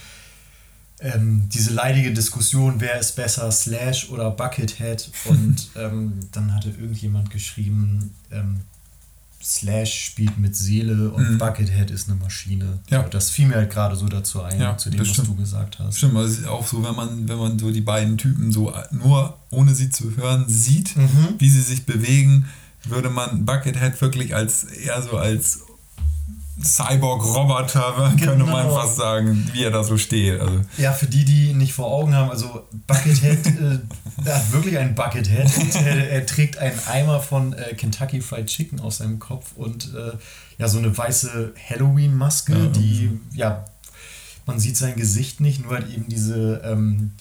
ähm, diese leidige Diskussion, wer ist besser, Slash oder Buckethead. Und ähm, dann hatte irgendjemand geschrieben, ähm, Slash spielt mit Seele und Buckethead ist eine Maschine. Mhm. Ja. Das fiel mir halt gerade so dazu ein, Ja, zu dem, was stimmt. du gesagt hast. Stimmt, also es ist auch so, wenn man, wenn man so die beiden Typen so nur ohne sie zu hören sieht, Mhm. wie sie sich bewegen, würde man Buckethead wirklich als eher so als Cyborg-Roboter, könnte man Genau. fast sagen, wie er da so steht. Also, Ja, für die, die ihn nicht vor Augen haben, also Buckethead, äh, er hat wirklich ein Buckethead. Äh, er trägt einen Eimer von äh, Kentucky Fried Chicken aus seinem Kopf und äh, ja, so eine weiße Halloween-Maske, Ja, die, ja, man sieht sein Gesicht nicht, nur halt eben diese, ähm,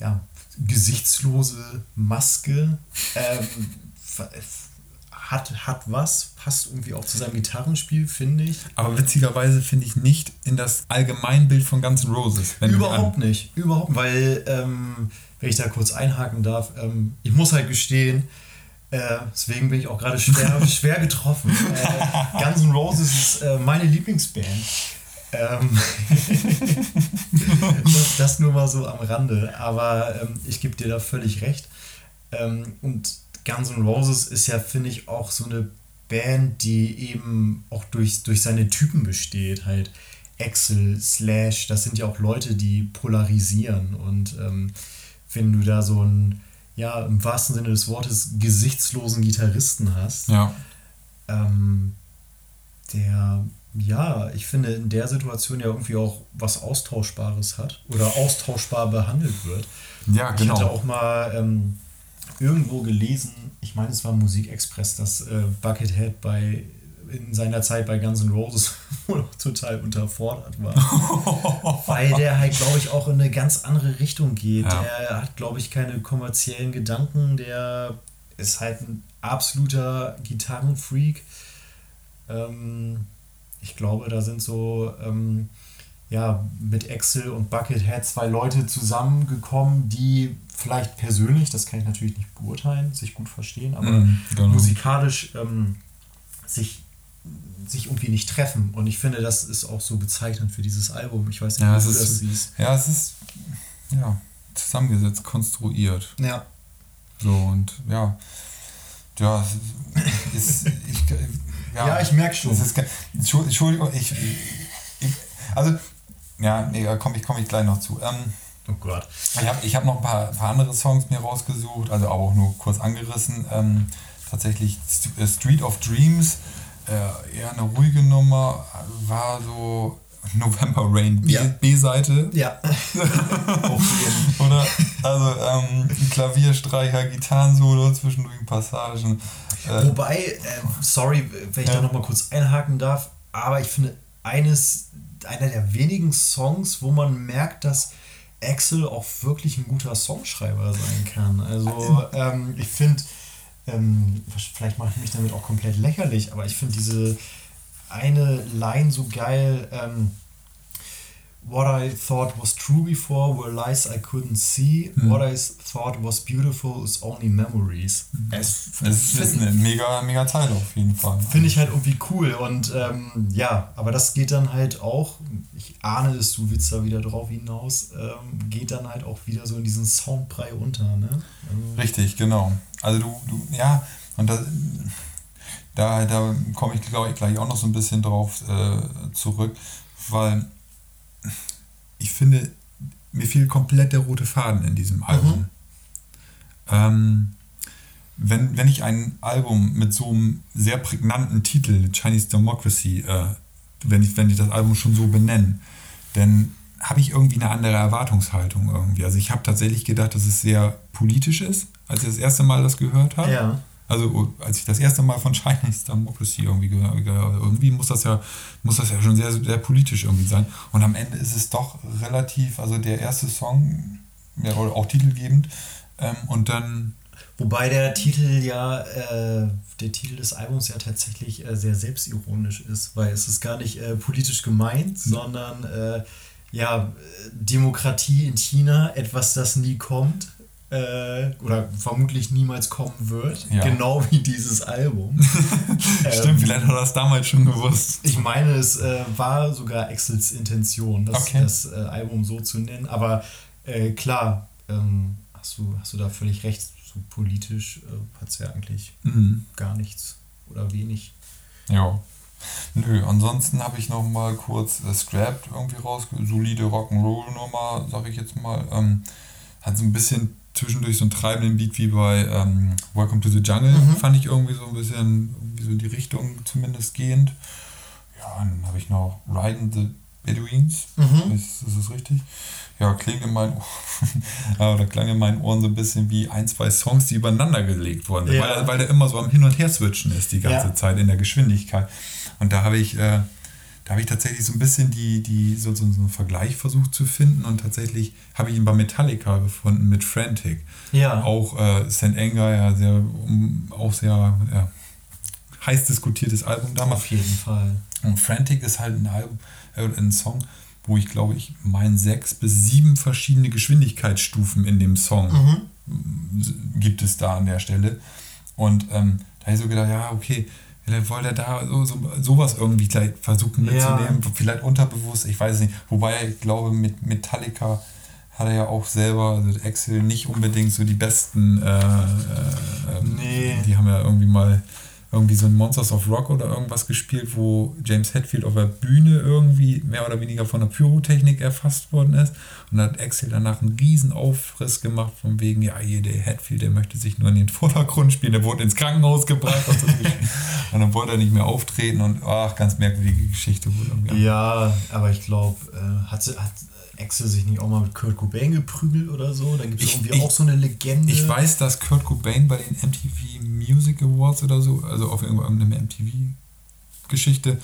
ja, gesichtslose Maske. Ähm, hat, hat was, passt irgendwie auch zu seinem Gitarrenspiel, finde ich. aber witzigerweise finde ich nicht in das Allgemeinbild von Guns N' Roses. Überhaupt nicht, überhaupt, weil ähm, wenn ich da kurz einhaken darf. Ähm, ich muss halt gestehen, äh, deswegen bin ich auch gerade schwer, schwer getroffen. Äh, Guns N' Roses ist äh, meine Lieblingsband. Ähm, das, das, nur mal so am Rande. Aber ähm, ich gebe dir da völlig recht. Ähm, und Guns N' Roses ist ja, finde ich, auch so eine Band, die eben auch durch, durch seine Typen besteht. Halt Axel, Slash, das sind ja auch Leute, die polarisieren. Und ähm, wenn du da so einen, ja, im wahrsten Sinne des Wortes, gesichtslosen Gitarristen hast, ja. ähm, der, ja, ich finde, in der Situation ja irgendwie auch was Austauschbares hat oder austauschbar behandelt wird. Ja, genau. Ich hatte auch mal ähm, irgendwo gelesen, ich meine, es war Musikexpress, dass äh, Buckethead bei in seiner Zeit bei Guns N' Roses wohl total unterfordert war. Weil der halt, glaube ich, auch in eine ganz andere Richtung geht. Ja. Der hat, glaube ich, keine kommerziellen Gedanken. Der ist halt ein absoluter Gitarrenfreak. Ähm, ich glaube, da sind so ähm, ja, mit Axel und Buckethead zwei Leute zusammengekommen, die vielleicht persönlich, das kann ich natürlich nicht beurteilen, sich gut verstehen, aber mm, genau. musikalisch ähm, sich sich irgendwie nicht treffen. Und ich finde, das ist auch so bezeichnend für dieses Album. Ich weiß nicht, ja, wie du ist, das siehst. Ja, es ist ja, zusammengesetzt, konstruiert. Ja. So und ja. Ja, ist, ich, ja, ja, ich merke schon. Ist, Entschuldigung, ich, ich, also, ja, nee, da komme ich, komm ich gleich noch zu. Ähm, oh Gott. Ich habe ich hab noch ein paar, paar andere Songs mir rausgesucht, also aber auch nur kurz angerissen. Ähm, tatsächlich Street of Dreams äh, eher eine ruhige Nummer, war so November Rain B-Seite. Ja. Oder? Also ähm, Klavierstreicher, Gitarrensolo, zwischendurch Passagen. Äh, Wobei, äh, sorry, wenn ich ja. da nochmal kurz einhaken darf, aber ich finde, eines, einer der wenigen Songs, wo man merkt, dass Axel auch wirklich ein guter Songschreiber sein kann. Also ähm, ich finde ähm, vielleicht mache ich mich damit auch komplett lächerlich, aber ich finde diese eine Line so geil. Ähm, What I thought was true before were lies I couldn't see. Mhm. What I thought was beautiful is only memories. Mhm. Es, es ist eine mega, mega Teil auf jeden Fall. Finde ich halt irgendwie cool. Und ähm, ja, aber das geht dann halt auch, ich ahne es, du willst da wieder drauf hinaus, ähm, geht dann halt auch wieder so in diesen Soundbrei unter. Ne? Also Richtig, genau. Also du, du ja, und da, da, da komme ich, glaube ich, gleich auch noch so ein bisschen drauf äh, zurück, weil ich finde, mir fiel komplett der rote Faden in diesem Album. Mhm. Ähm, wenn, wenn ich ein Album mit so einem sehr prägnanten Titel, Chinese Democracy, äh, wenn, ich, wenn ich das Album schon so benenne, dann habe ich irgendwie eine andere Erwartungshaltung irgendwie. Also ich habe tatsächlich gedacht, dass es sehr politisch ist, als ich das erste Mal das gehört habe. Ja. Also als ich das erste Mal von Chinese Democracy irgendwie gehört habe, irgendwie muss das ja, muss das ja schon sehr, sehr politisch irgendwie sein. Und am Ende ist es doch relativ, also der erste Song, ja, auch titelgebend, ähm, und dann. Wobei der Titel ja, äh, der Titel des Albums ja tatsächlich äh, sehr selbstironisch ist, weil es ist gar nicht äh, politisch gemeint, mhm. sondern äh, ja, Demokratie in China, etwas, das nie kommt äh, oder vermutlich niemals kommen wird. Ja. Genau wie dieses Album. Stimmt, ähm, vielleicht hat er das damals schon gewusst. Ich meine, es äh, war sogar Axels Intention, das, okay. das äh, Album so zu nennen. Aber äh, klar, ähm, hast, du, hast du da völlig recht. So politisch äh, hat es ja eigentlich mhm. gar nichts oder wenig. Ja. Nö, ansonsten habe ich noch mal kurz äh, Scrapped irgendwie rausgeholt. Solide Rock'n'Roll-Nummer, sag ich jetzt mal. Ähm, hat so ein bisschen zwischendurch so einen treibenden Beat wie bei ähm, Welcome to the Jungle. Mhm. Fand ich irgendwie so ein bisschen, so in die Richtung zumindest gehend. Ja, dann habe ich noch Riding the Bedouins. Mhm. Ist, ist das richtig? Ja, klingt in meinen Ohren, oder klang in meinen Ohren so ein bisschen wie ein, zwei Songs, die übereinander gelegt wurden. Ja. Weil, weil der immer so am Hin- und Her-Switchen ist die ganze ja. Zeit in der Geschwindigkeit. Und da habe ich. Äh, da habe ich tatsächlich so ein bisschen die, die, so, so, so einen Vergleich versucht zu finden und tatsächlich habe ich ihn bei Metallica gefunden mit Frantic. Ja. Auch äh, St. Anger, ja, sehr, um, auch sehr ja, heiß diskutiertes Album damals. Auf jeden Fall. Und Frantic ist halt ein Album, äh, ein Song, wo ich glaube, ich meine sechs bis sieben verschiedene Geschwindigkeitsstufen in dem Song Mhm. gibt es da an der Stelle. Und ähm, da habe ich so gedacht, ja, okay, vielleicht wollte er da so, so, sowas irgendwie gleich versuchen Ja. mitzunehmen, vielleicht unterbewusst, ich weiß es nicht. Wobei ich glaube, mit Metallica hat er ja auch selber, also Axel, nicht unbedingt so die besten, äh, äh, ähm, Nee. die haben ja irgendwie mal irgendwie so ein Monsters of Rock oder irgendwas gespielt, wo James Hetfield auf der Bühne irgendwie mehr oder weniger von der Pyrotechnik erfasst worden ist. Und da hat Axel danach einen riesen Aufriss gemacht, von wegen, ja, hier der Hetfield, der möchte sich nur in den Vordergrund spielen, der wurde ins Krankenhaus gebracht und, so. und dann wollte er nicht mehr auftreten und ach, ganz merkwürdige Geschichte. Ja, aber ich glaube, äh, hat, sie- hat Axel sich nicht auch mal mit Kurt Cobain geprügelt oder so? Da gibt es irgendwie ich- auch so eine Legende. Ich weiß, dass Kurt Cobain bei den MTV Music Awards oder so, also auf irgendeiner MTV-Geschichte,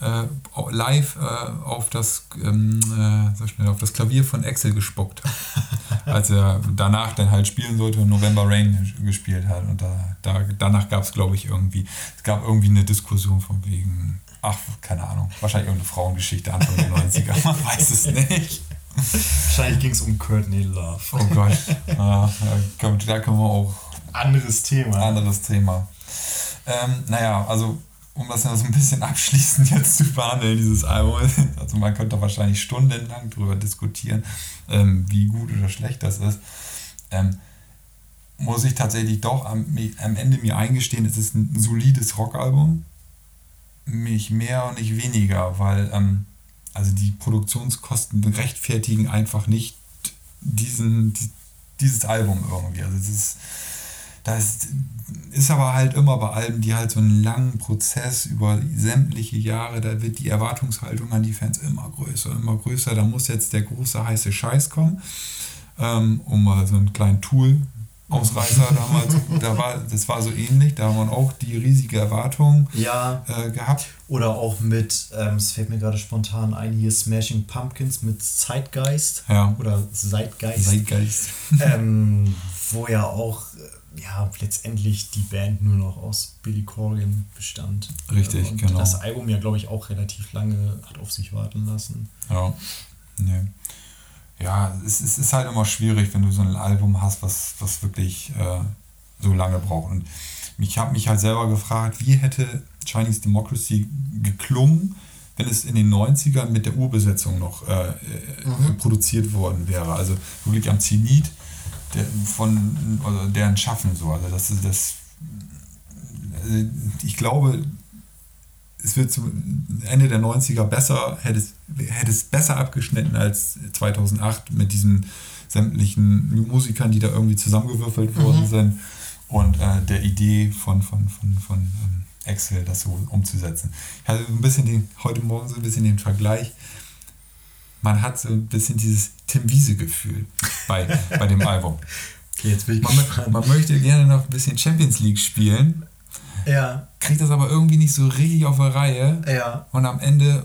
äh, live äh, auf, das, ähm, äh, schnell, auf das Klavier von Axel gespuckt hat. als er danach dann halt spielen sollte und November Rain gespielt hat. Und da, da, danach gab es, glaube ich, irgendwie, es gab irgendwie eine Diskussion von wegen, ach, keine Ahnung, wahrscheinlich irgendeine Frauengeschichte Anfang der 90er, man weiß es nicht. Wahrscheinlich ging es um Courtney Love. Oh Gott, ja, da können- wir auch Anderes Thema. anderes Thema. Ähm, naja, also um das noch so ein bisschen abschließend jetzt zu behandeln, dieses Album, also man könnte wahrscheinlich stundenlang darüber diskutieren, ähm, wie gut oder schlecht das ist. Ähm, muss ich tatsächlich doch am, am Ende mir eingestehen, es ist ein solides Rockalbum. Nicht mehr und nicht weniger, weil ähm, also die Produktionskosten rechtfertigen einfach nicht diesen, die, dieses Album irgendwie. Also es ist, das ist aber halt immer bei Alben, die halt so einen langen Prozess über sämtliche Jahre, da wird die Erwartungshaltung an die Fans immer größer, immer größer. Da muss jetzt der große heiße Scheiß kommen, ähm, um mal so einen kleinen Tool Ausreißer damals, da war, das war so ähnlich, da haben wir auch die riesige Erwartung Ja, äh, gehabt. oder auch mit, ähm, es fällt mir gerade spontan ein, hier Smashing Pumpkins mit Zeitgeist. Ja. Oder Zeitgeist. Zeitgeist. ähm, wo ja auch äh, ja, letztendlich die Band nur noch aus Billy Corgan bestand. Richtig, und genau. das Album ja, glaube ich, auch relativ lange hat auf sich warten lassen. Ja. Nee. Ja, es, es ist halt immer schwierig, wenn du so ein Album hast, was, was wirklich äh, so lange braucht. Und ich habe mich halt selber gefragt, wie hätte Chinese Democracy geklungen, wenn es in den 90ern mit der Urbesetzung noch äh, äh, produziert worden wäre. Also wirklich am Zenit der, von also deren Schaffen so. Also das ist das. Also ich glaube, es wird zum Ende der 90er besser, hätte es, hätte es besser abgeschnitten als 2008 mit diesen sämtlichen Musikern, die da irgendwie zusammengewürfelt worden sind und äh, der Idee von, von, von, von ähm, Excel, das so umzusetzen. Ich hatte so ein bisschen den, heute Morgen so ein bisschen den Vergleich. Man hat so ein bisschen dieses Tim Wiese-Gefühl bei, bei dem Album. Okay, jetzt bin ich Man, man möchte gerne noch ein bisschen Champions League spielen, Ja, kriegt das aber irgendwie nicht so richtig auf der Reihe. ja. Und am Ende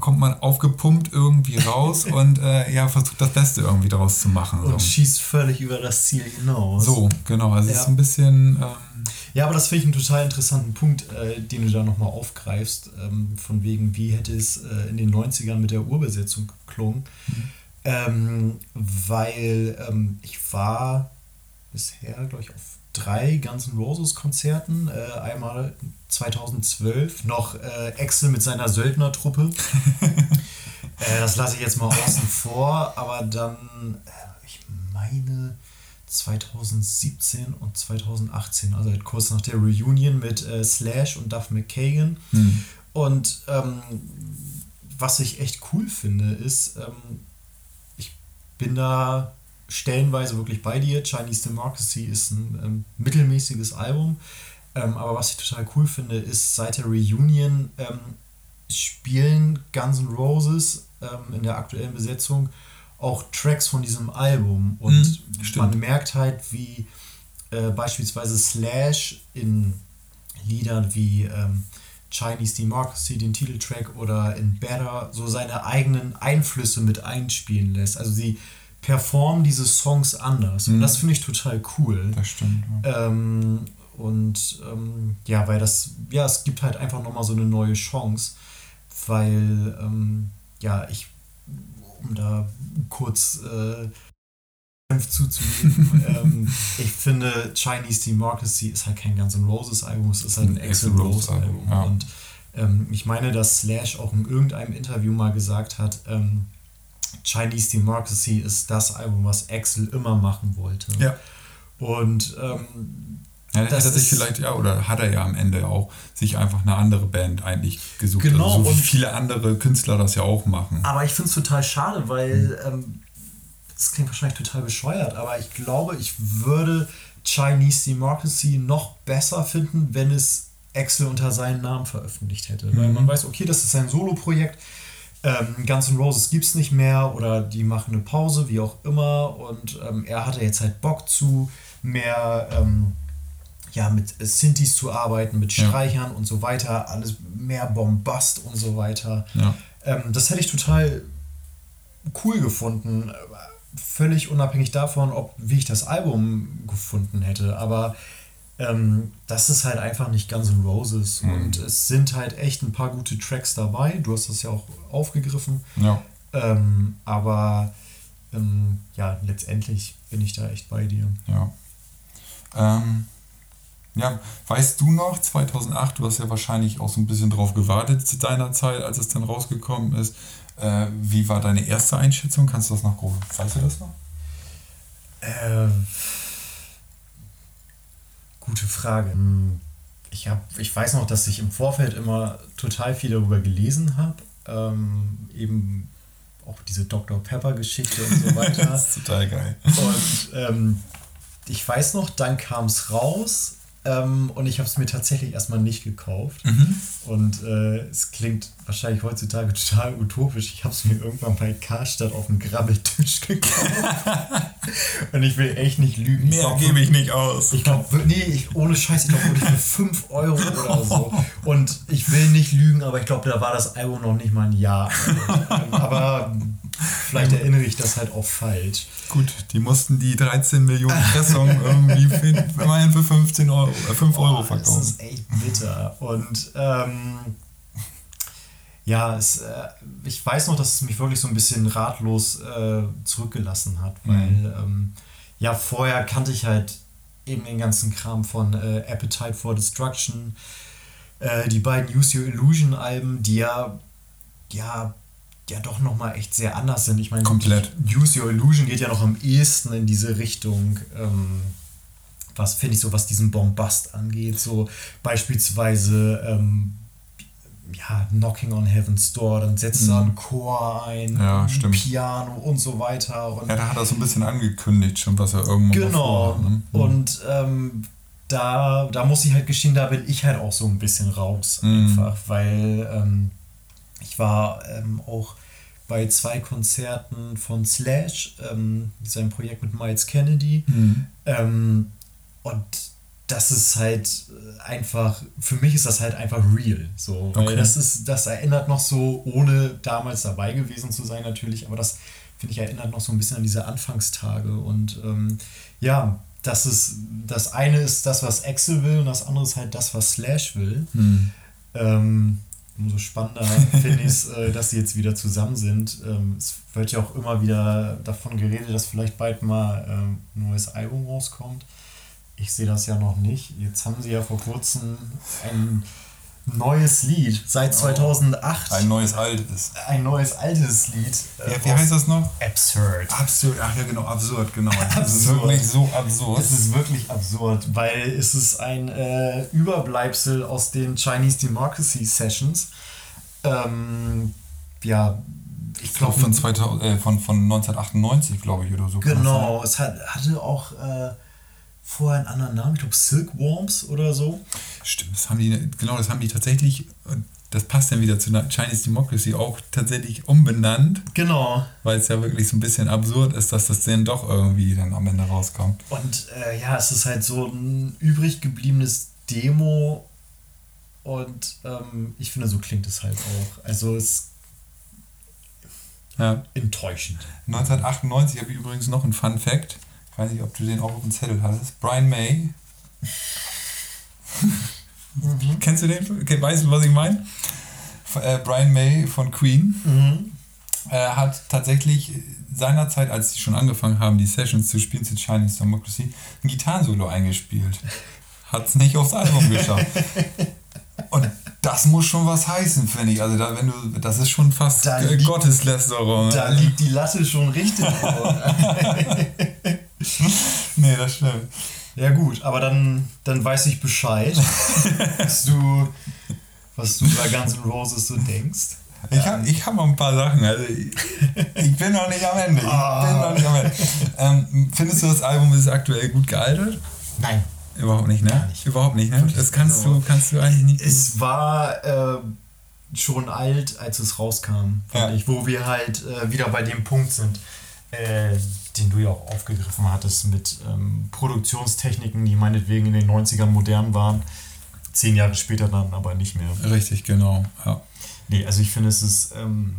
kommt man aufgepumpt irgendwie raus und äh, ja, versucht das Beste irgendwie daraus zu machen. Und So, schießt völlig über das Ziel hinaus. so genau. Also es Ja. ist ein bisschen. Ähm, Ja, aber das finde ich einen total interessanten Punkt, äh, den du da nochmal aufgreifst, ähm, von wegen, wie hätte es äh, in den 90ern mit der Urbesetzung geklungen. Ähm, weil ähm, ich war bisher, glaube ich, auf drei Guns N' Roses Konzerten. Äh, einmal 2012 noch äh, Axel mit seiner Söldnertruppe. äh, das lasse ich jetzt mal außen vor, aber dann, äh, ich meine, 2017 und 2018, also halt kurz nach der Reunion mit äh, Slash und Duff McKagan. hm. Und ähm, was ich echt cool finde, ist, ähm, ich bin da stellenweise wirklich bei dir. Chinese Democracy ist ein ähm, mittelmäßiges Album. Ähm, aber was ich total cool finde, ist, seit der Reunion ähm, spielen Guns N' Roses ähm, in der aktuellen Besetzung auch Tracks von diesem Album. Und Mhm, man merkt halt, wie äh, beispielsweise Slash in Liedern wie ähm, Chinese Democracy, den Titeltrack oder in Better so seine eigenen Einflüsse mit einspielen lässt. Also sie performen diese Songs anders. Und Mhm. das finde ich total cool. Das stimmt. Ja. Ähm, und ähm, ja, weil das, ja, es gibt halt einfach nochmal so eine neue Chance, weil, ähm, ja, ich um da kurz äh, zuzugeben, ähm, ich finde Chinese Democracy ist halt kein Guns N' Roses Album, es ist halt ein Axel Rose Album. Ja. Und ähm, ich meine, dass Slash auch in irgendeinem Interview mal gesagt hat, ähm, Chinese Democracy ist das Album, was Axel immer machen wollte. Ja. Und ähm, ja, das hat sich vielleicht, ja, oder hat er ja am Ende auch sich einfach eine andere Band eigentlich gesucht. Genau, also so wie viele andere Künstler das ja auch machen. Aber ich finde es total schade, weil ähm, das klingt wahrscheinlich total bescheuert, aber ich glaube, ich würde Chinese Democracy noch besser finden, wenn es Axel unter seinen Namen veröffentlicht hätte. Mhm. Weil man weiß, okay, das ist ein Solo-Projekt. Ähm, Guns N' Roses gibt es nicht mehr oder die machen eine Pause, wie auch immer. Und ähm, er hatte jetzt halt Bock zu mehr ähm, ja, mit Synthes zu arbeiten, mit Streichern ja. und so weiter, alles mehr Bombast und so weiter. Ja. Ähm, das hätte ich total cool gefunden, völlig unabhängig davon, ob wie ich das Album gefunden hätte. Aber ähm, das ist halt einfach nicht Guns N' Roses mhm. und es sind halt echt ein paar gute Tracks dabei. Du hast das ja auch aufgegriffen. Ja. Ähm, aber ähm, ja, letztendlich bin ich da echt bei dir. Ja. Ähm, ja, weißt du noch, 2008, du hast ja wahrscheinlich auch so ein bisschen drauf gewartet zu deiner Zeit, als es dann rausgekommen ist. Äh, wie war deine erste Einschätzung? Kannst du das noch grob? Weißt du das noch? Äh, gute Frage. Hm, ich, hab, ich weiß noch, dass ich im Vorfeld immer total viel darüber gelesen habe. Ähm, eben auch diese Dr. Pepper-Geschichte und so weiter. das ist total geil. Und ähm, ich weiß noch, dann kam es raus ähm, und ich habe es mir tatsächlich erstmal nicht gekauft. Mhm. Und äh, es klingt wahrscheinlich heutzutage total utopisch. Ich habe es mir irgendwann bei Karstadt auf dem Grabbeltisch gekauft. und ich will echt nicht lügen. Mehr gebe ich nicht aus. Ich glaube, nee, ich, ohne Scheiß, ich glaube wirklich für 5 Euro oder so. Und ich will nicht lügen, aber ich glaube, da war das Album noch nicht mal ein Jahr. aber vielleicht erinnere ich das halt auch falsch. Gut, die mussten die 13 Millionen Pressungen irgendwie für, immerhin für 15 Euro, äh 5 Euro oh, verkaufen. Das ist echt bitter. Und ähm, ja, es, äh, ich weiß noch, dass es mich wirklich so ein bisschen ratlos äh, zurückgelassen hat, weil mhm. ähm, ja, vorher kannte ich halt eben den ganzen Kram von äh, Appetite for Destruction, äh, die beiden Use Your Illusion Alben, die ja, ja ja doch nochmal echt sehr anders sind. Ich meine, komplett. Use Your Illusion geht ja noch am ehesten in diese Richtung, ähm, was finde ich so, was diesen Bombast angeht. So beispielsweise ähm, ja, Knocking on Heaven's Door, dann setzt mhm. er einen Chor ein, ja, ein Piano und so weiter. Und ja, da hat er so ein bisschen angekündigt schon, was er irgendwann Genau. Vorhat, ne? Mhm. Und ähm, da, da muss ich halt gestehen, da bin ich halt auch so ein bisschen raus, mhm. einfach, weil ähm, ich war ähm, auch bei zwei Konzerten von Slash, ähm, sein Projekt mit Miles Kennedy. Mhm. Ähm, und das ist halt einfach, für mich ist das halt einfach real. So, okay. das ist, das erinnert noch so, ohne damals dabei gewesen zu sein natürlich, aber das finde ich erinnert noch so ein bisschen an diese Anfangstage. Und ähm, ja, das ist, das eine ist das, was Axel will, und das andere ist halt das, was Slash will. Mhm. Ähm, umso spannender finde ich es, äh, dass sie jetzt wieder zusammen sind. Ähm, es wird ja auch immer wieder davon geredet, dass vielleicht bald mal ähm, ein neues Album rauskommt. Ich sehe das ja noch nicht. Jetzt haben sie ja vor kurzem ein neues Lied seit 2008. Ein neues altes. Ein neues altes Lied. Äh, ja, wie heißt das noch? Absurd. Absurd, ach ja genau, absurd, genau. Das ist wirklich so absurd. Es ist wirklich absurd, weil es ist ein äh, Überbleibsel aus den Chinese Democracy Sessions. Ähm, ja, ich glaube von, äh, von, von 1998, glaube ich, oder so. Genau, es hat, hatte auch äh, vorher einen anderen Namen, ich glaube Silkworms oder so. Stimmt, das haben die, genau, das haben die tatsächlich, das passt dann wieder zu Chinese Democracy, auch tatsächlich umbenannt. Genau. Weil es ja wirklich so ein bisschen absurd ist, dass das denn doch irgendwie dann am Ende rauskommt. Und äh, ja, es ist halt so ein übrig gebliebenes Demo und ähm, ich finde, so klingt es halt auch. Also es ja. enttäuschend. 1998 habe ich übrigens noch einen Fun Fact. Ich weiß nicht, ob du den auch auf dem Zettel hattest. Brian May. mhm. Kennst du den? Okay, weißt du, was ich meine? Äh, Brian May von Queen. Mhm. äh, hat tatsächlich seinerzeit, als sie schon angefangen haben, die Sessions zu spielen zu Chinese Democracy, ein Gitarrensolo eingespielt. Hat es nicht aufs Album geschafft. Und das muss schon was heißen, finde ich. Also da, wenn du, das ist schon fast Da Gotteslästerung. Da liegt die Latte schon richtig hoch. nee, das stimmt. Ja gut, aber dann, dann weiß ich Bescheid, was du, was du über Guns N' Roses so denkst. Ich habe ich hab noch ein paar Sachen. Also ich, ich bin noch nicht am Ende. Ich bin noch nicht am Ende. Ähm, findest du, das Album ist aktuell gut gealtert? Nein. Überhaupt nicht, ne? Nicht. Überhaupt nicht, ne? Das kannst du, kannst du eigentlich nicht. Es war äh, schon alt, als es rauskam, fand Ja. ich, wo wir halt äh, wieder bei dem Punkt sind, äh, den du ja auch aufgegriffen hattest mit ähm, Produktionstechniken, die meinetwegen in den 90ern modern waren, zehn Jahre später dann aber nicht mehr. Richtig, genau. Ja. Nee, also ich finde, es ist ähm,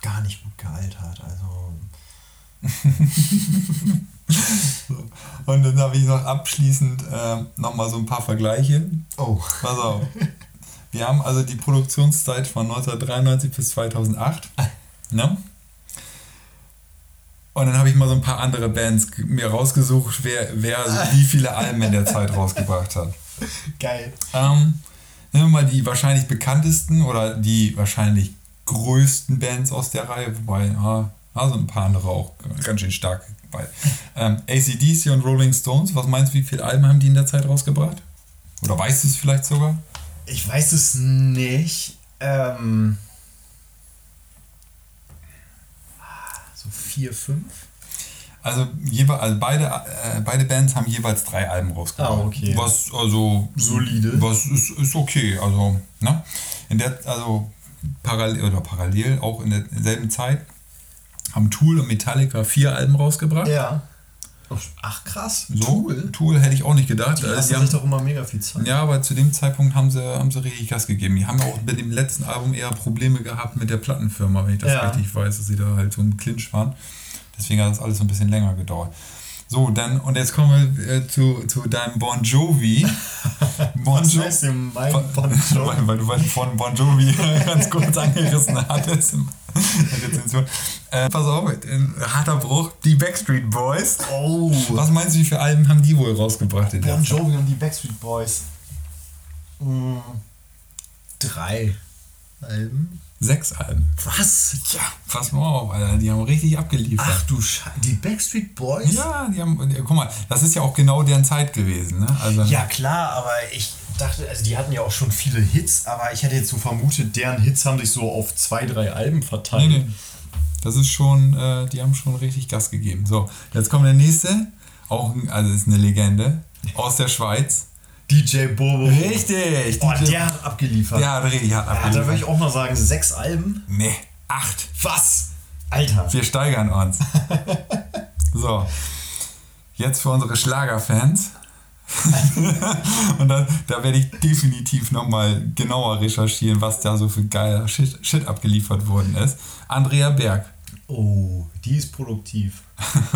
gar nicht gut gealtert. Also Und dann habe ich noch abschließend äh, nochmal so ein paar Vergleiche. Oh. Pass auf. Wir haben also die Produktionszeit von 1993 bis 2008. Ne? Und dann habe ich mal so ein paar andere Bands mir rausgesucht, wer, wer wie viele Alben in der Zeit rausgebracht hat. Geil. Ähm, nehmen wir mal die wahrscheinlich bekanntesten oder die wahrscheinlich größten Bands aus der Reihe, wobei ja, ja, so ein paar andere auch ganz schön stark bei. Ähm, ACDC und Rolling Stones, was meinst du, wie viele Alben haben die in der Zeit rausgebracht? Oder weißt du es vielleicht sogar? Ich weiß es nicht. Ähm, so vier, fünf? Also, jewe- also beide, äh, beide Bands haben jeweils drei Alben rausgebracht. Ah, okay. Was also Solide. Was ist, ist okay. Also, ne? In der, also parallel oder parallel auch in derselben Zeit haben Tool und Metallica vier Alben rausgebracht. Ja. Ach krass. So, Tool. Tool hätte ich auch nicht gedacht. Die Also, die sich haben, doch immer mega viel Zeit. ja, aber zu dem Zeitpunkt haben sie, haben sie richtig Gas gegeben. Die haben ja auch mit dem letzten Album eher Probleme gehabt mit der Plattenfirma, wenn ich das Ja. richtig weiß, dass sie da halt so im Clinch waren. Deswegen hat das alles so ein bisschen länger gedauert. So, dann, und jetzt kommen wir äh, zu, zu deinem Bon Jovi. Bon Was Jo- heißt denn mein Bon Jovi? Weil, weil du weil von Bon Jovi ganz kurz angerissen hattest. äh, pass auf, ein harter Bruch. Die Backstreet Boys. Oh. Was meinst du, wie viele Alben haben die wohl rausgebracht in der Bon? Jovi und die Backstreet Boys. Mm, drei Alben. Sechs Alben. Was? Ja, pass mal auf, Alter. Die haben richtig abgeliefert. Ach du Scheiße. Die Backstreet Boys? Ja, die haben, guck mal, das ist ja auch genau deren Zeit gewesen. Ne? Also, Ja, klar, aber ich dachte, also die hatten ja auch schon viele Hits, aber ich hätte jetzt so vermutet, deren Hits haben sich so auf zwei, drei Alben verteilt. Nee, nee. Das ist schon, äh, die haben schon richtig Gas gegeben. So, jetzt kommt der nächste. Auch, also ist eine Legende. Aus der Schweiz. DJ Bobo. Richtig. Oh, DJ der hat abgeliefert. Der hat richtig hart ja, da würde ich abgeliefert. auch mal sagen, sechs Alben. Nee, acht. Was? Alter. Wir steigern uns. so. Jetzt für unsere Schlagerfans. Und dann, da werde ich definitiv nochmal genauer recherchieren, was da so für geiler Shit, Shit abgeliefert worden ist. Andrea Berg. Oh, die ist produktiv.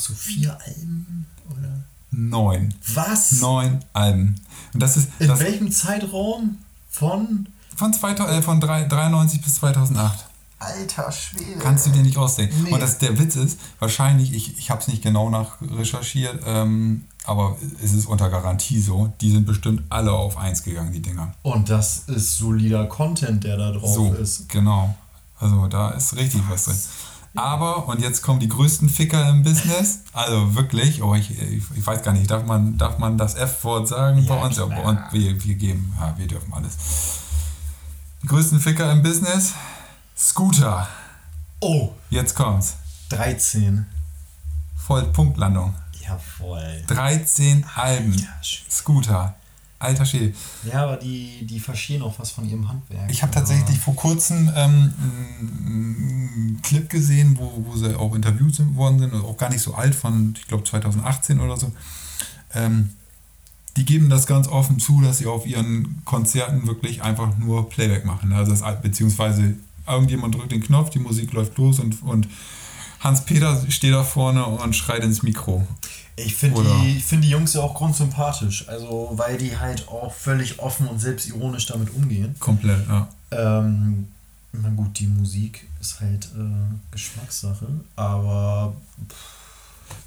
so vier Alben, oder? Neun. Was? Neun Alben. Und das ist In das welchem Zeitraum? Von? von, 2000, äh, von drei- 93 bis 2008. Alter Schwede. Kannst du dir nicht ausdenken. Nee. Und das, der Witz ist, wahrscheinlich, ich, ich habe es nicht genau nach recherchiert, ähm, aber es ist unter Garantie so, die sind bestimmt alle auf 1 gegangen, die Dinger. Und das ist solider Content, der da drauf so, ist. genau. Also da ist richtig was drin. Aber, und jetzt kommen die größten Ficker im Business. Also wirklich, oh, ich, ich, ich weiß gar nicht, darf man, darf man das F-Wort sagen bei Ja, uns? Ja, bei uns wir, wir geben, ja, wir dürfen alles. Die größten Ficker im Business, Scooter. Oh, Jetzt kommt's. 13. Voll Punktlandung. Jawohl. 13 Alben. Alter. Scooter. Alter Schädel. Ja, aber die, die verstehen auch was von ihrem Handwerk. Ich habe Aber- tatsächlich vor kurzem ähm, einen Clip gesehen, wo, wo sie auch interviewt worden sind, auch gar nicht so alt, von, ich glaube, 2018 oder so. Ähm, die geben das ganz offen zu, dass sie auf ihren Konzerten wirklich einfach nur Playback machen. Also das, beziehungsweise irgendjemand drückt den Knopf, die Musik läuft los und, und Hans-Peter steht da vorne und schreit ins Mikro. Ich finde die, find die Jungs ja auch grundsympathisch. Also, weil die halt auch völlig offen und selbstironisch damit umgehen. Komplett, ja. Ähm, na gut, die Musik ist halt äh, Geschmackssache, aber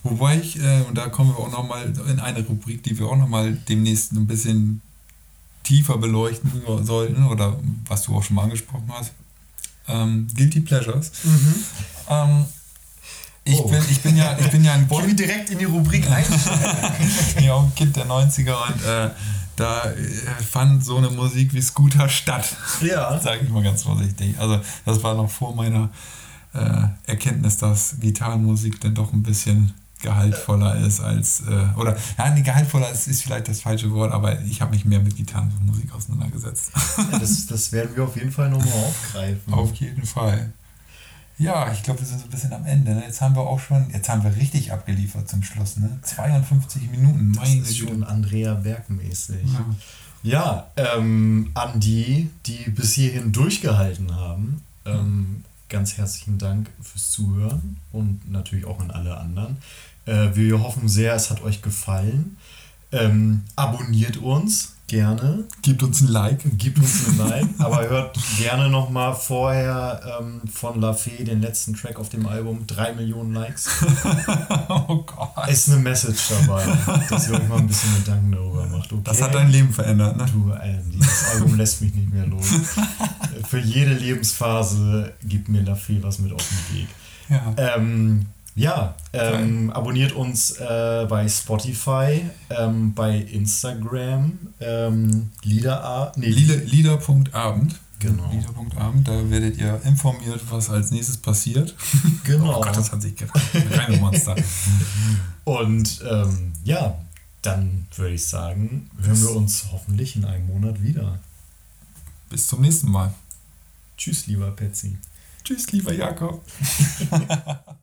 Wobei ich, äh, und da kommen wir auch nochmal in eine Rubrik, die wir auch nochmal demnächst ein bisschen tiefer beleuchten sollten, oder was du auch schon mal angesprochen hast. Ähm, Guilty Pleasures. Ähm, ich, Oh. bin, ich, bin ja, ich bin ja ein wir direkt in die Rubrik einsteigen? ja, ein Kind der 90er und äh, da äh, fand so eine Musik wie Scooter statt. ja. Sage ich mal ganz vorsichtig. Also das war noch vor meiner äh, Erkenntnis, dass Gitarrenmusik dann doch ein bisschen gehaltvoller ist als, äh, oder, ja, nee, gehaltvoller ist, ist vielleicht das falsche Wort, aber ich habe mich mehr mit Gitarrenmusik auseinandergesetzt. Ja, das, das werden wir auf jeden Fall nochmal aufgreifen. Auf jeden Fall. Ja, ich glaube, wir sind so ein bisschen am Ende. Ne? Jetzt haben wir auch schon, jetzt haben wir richtig abgeliefert zum Schluss. Ne? 52 Minuten, das meine ist Güte. schon Andrea Bergmäßig. Ja. Ja, ähm, an die, die bis hierhin durchgehalten haben, ähm, ganz herzlichen Dank fürs Zuhören und natürlich auch an alle anderen. Äh, wir hoffen sehr, es hat euch gefallen. Ähm, abonniert uns gerne, Gebt uns ein Like. gibt uns ein Like, aber hört gerne nochmal vorher ähm, von La Fee den letzten Track auf dem Album. 3 Millionen Likes. oh Gott. Ist eine Message dabei, dass ihr euch mal ein bisschen Gedanken darüber macht. Okay? Das hat dein Leben verändert, ne? Du, Alter, dieses Album lässt mich nicht mehr los. Für jede Lebensphase gibt mir Lafay was mit auf den Weg. Ja. Ähm, ja, ähm, abonniert uns äh, bei Spotify, ähm, bei Instagram, ähm, Lieder, nee, Lieder- Lieder.abend. Genau. Lieder.abend, da werdet ihr informiert, was als nächstes passiert. Genau. Oh Gott, das hat sich. Reine Monster. Und ähm, ja, dann würde ich sagen, hören wir uns hoffentlich in einem Monat wieder. Bis zum nächsten Mal. Tschüss, lieber Petsy. Tschüss, lieber Jakob.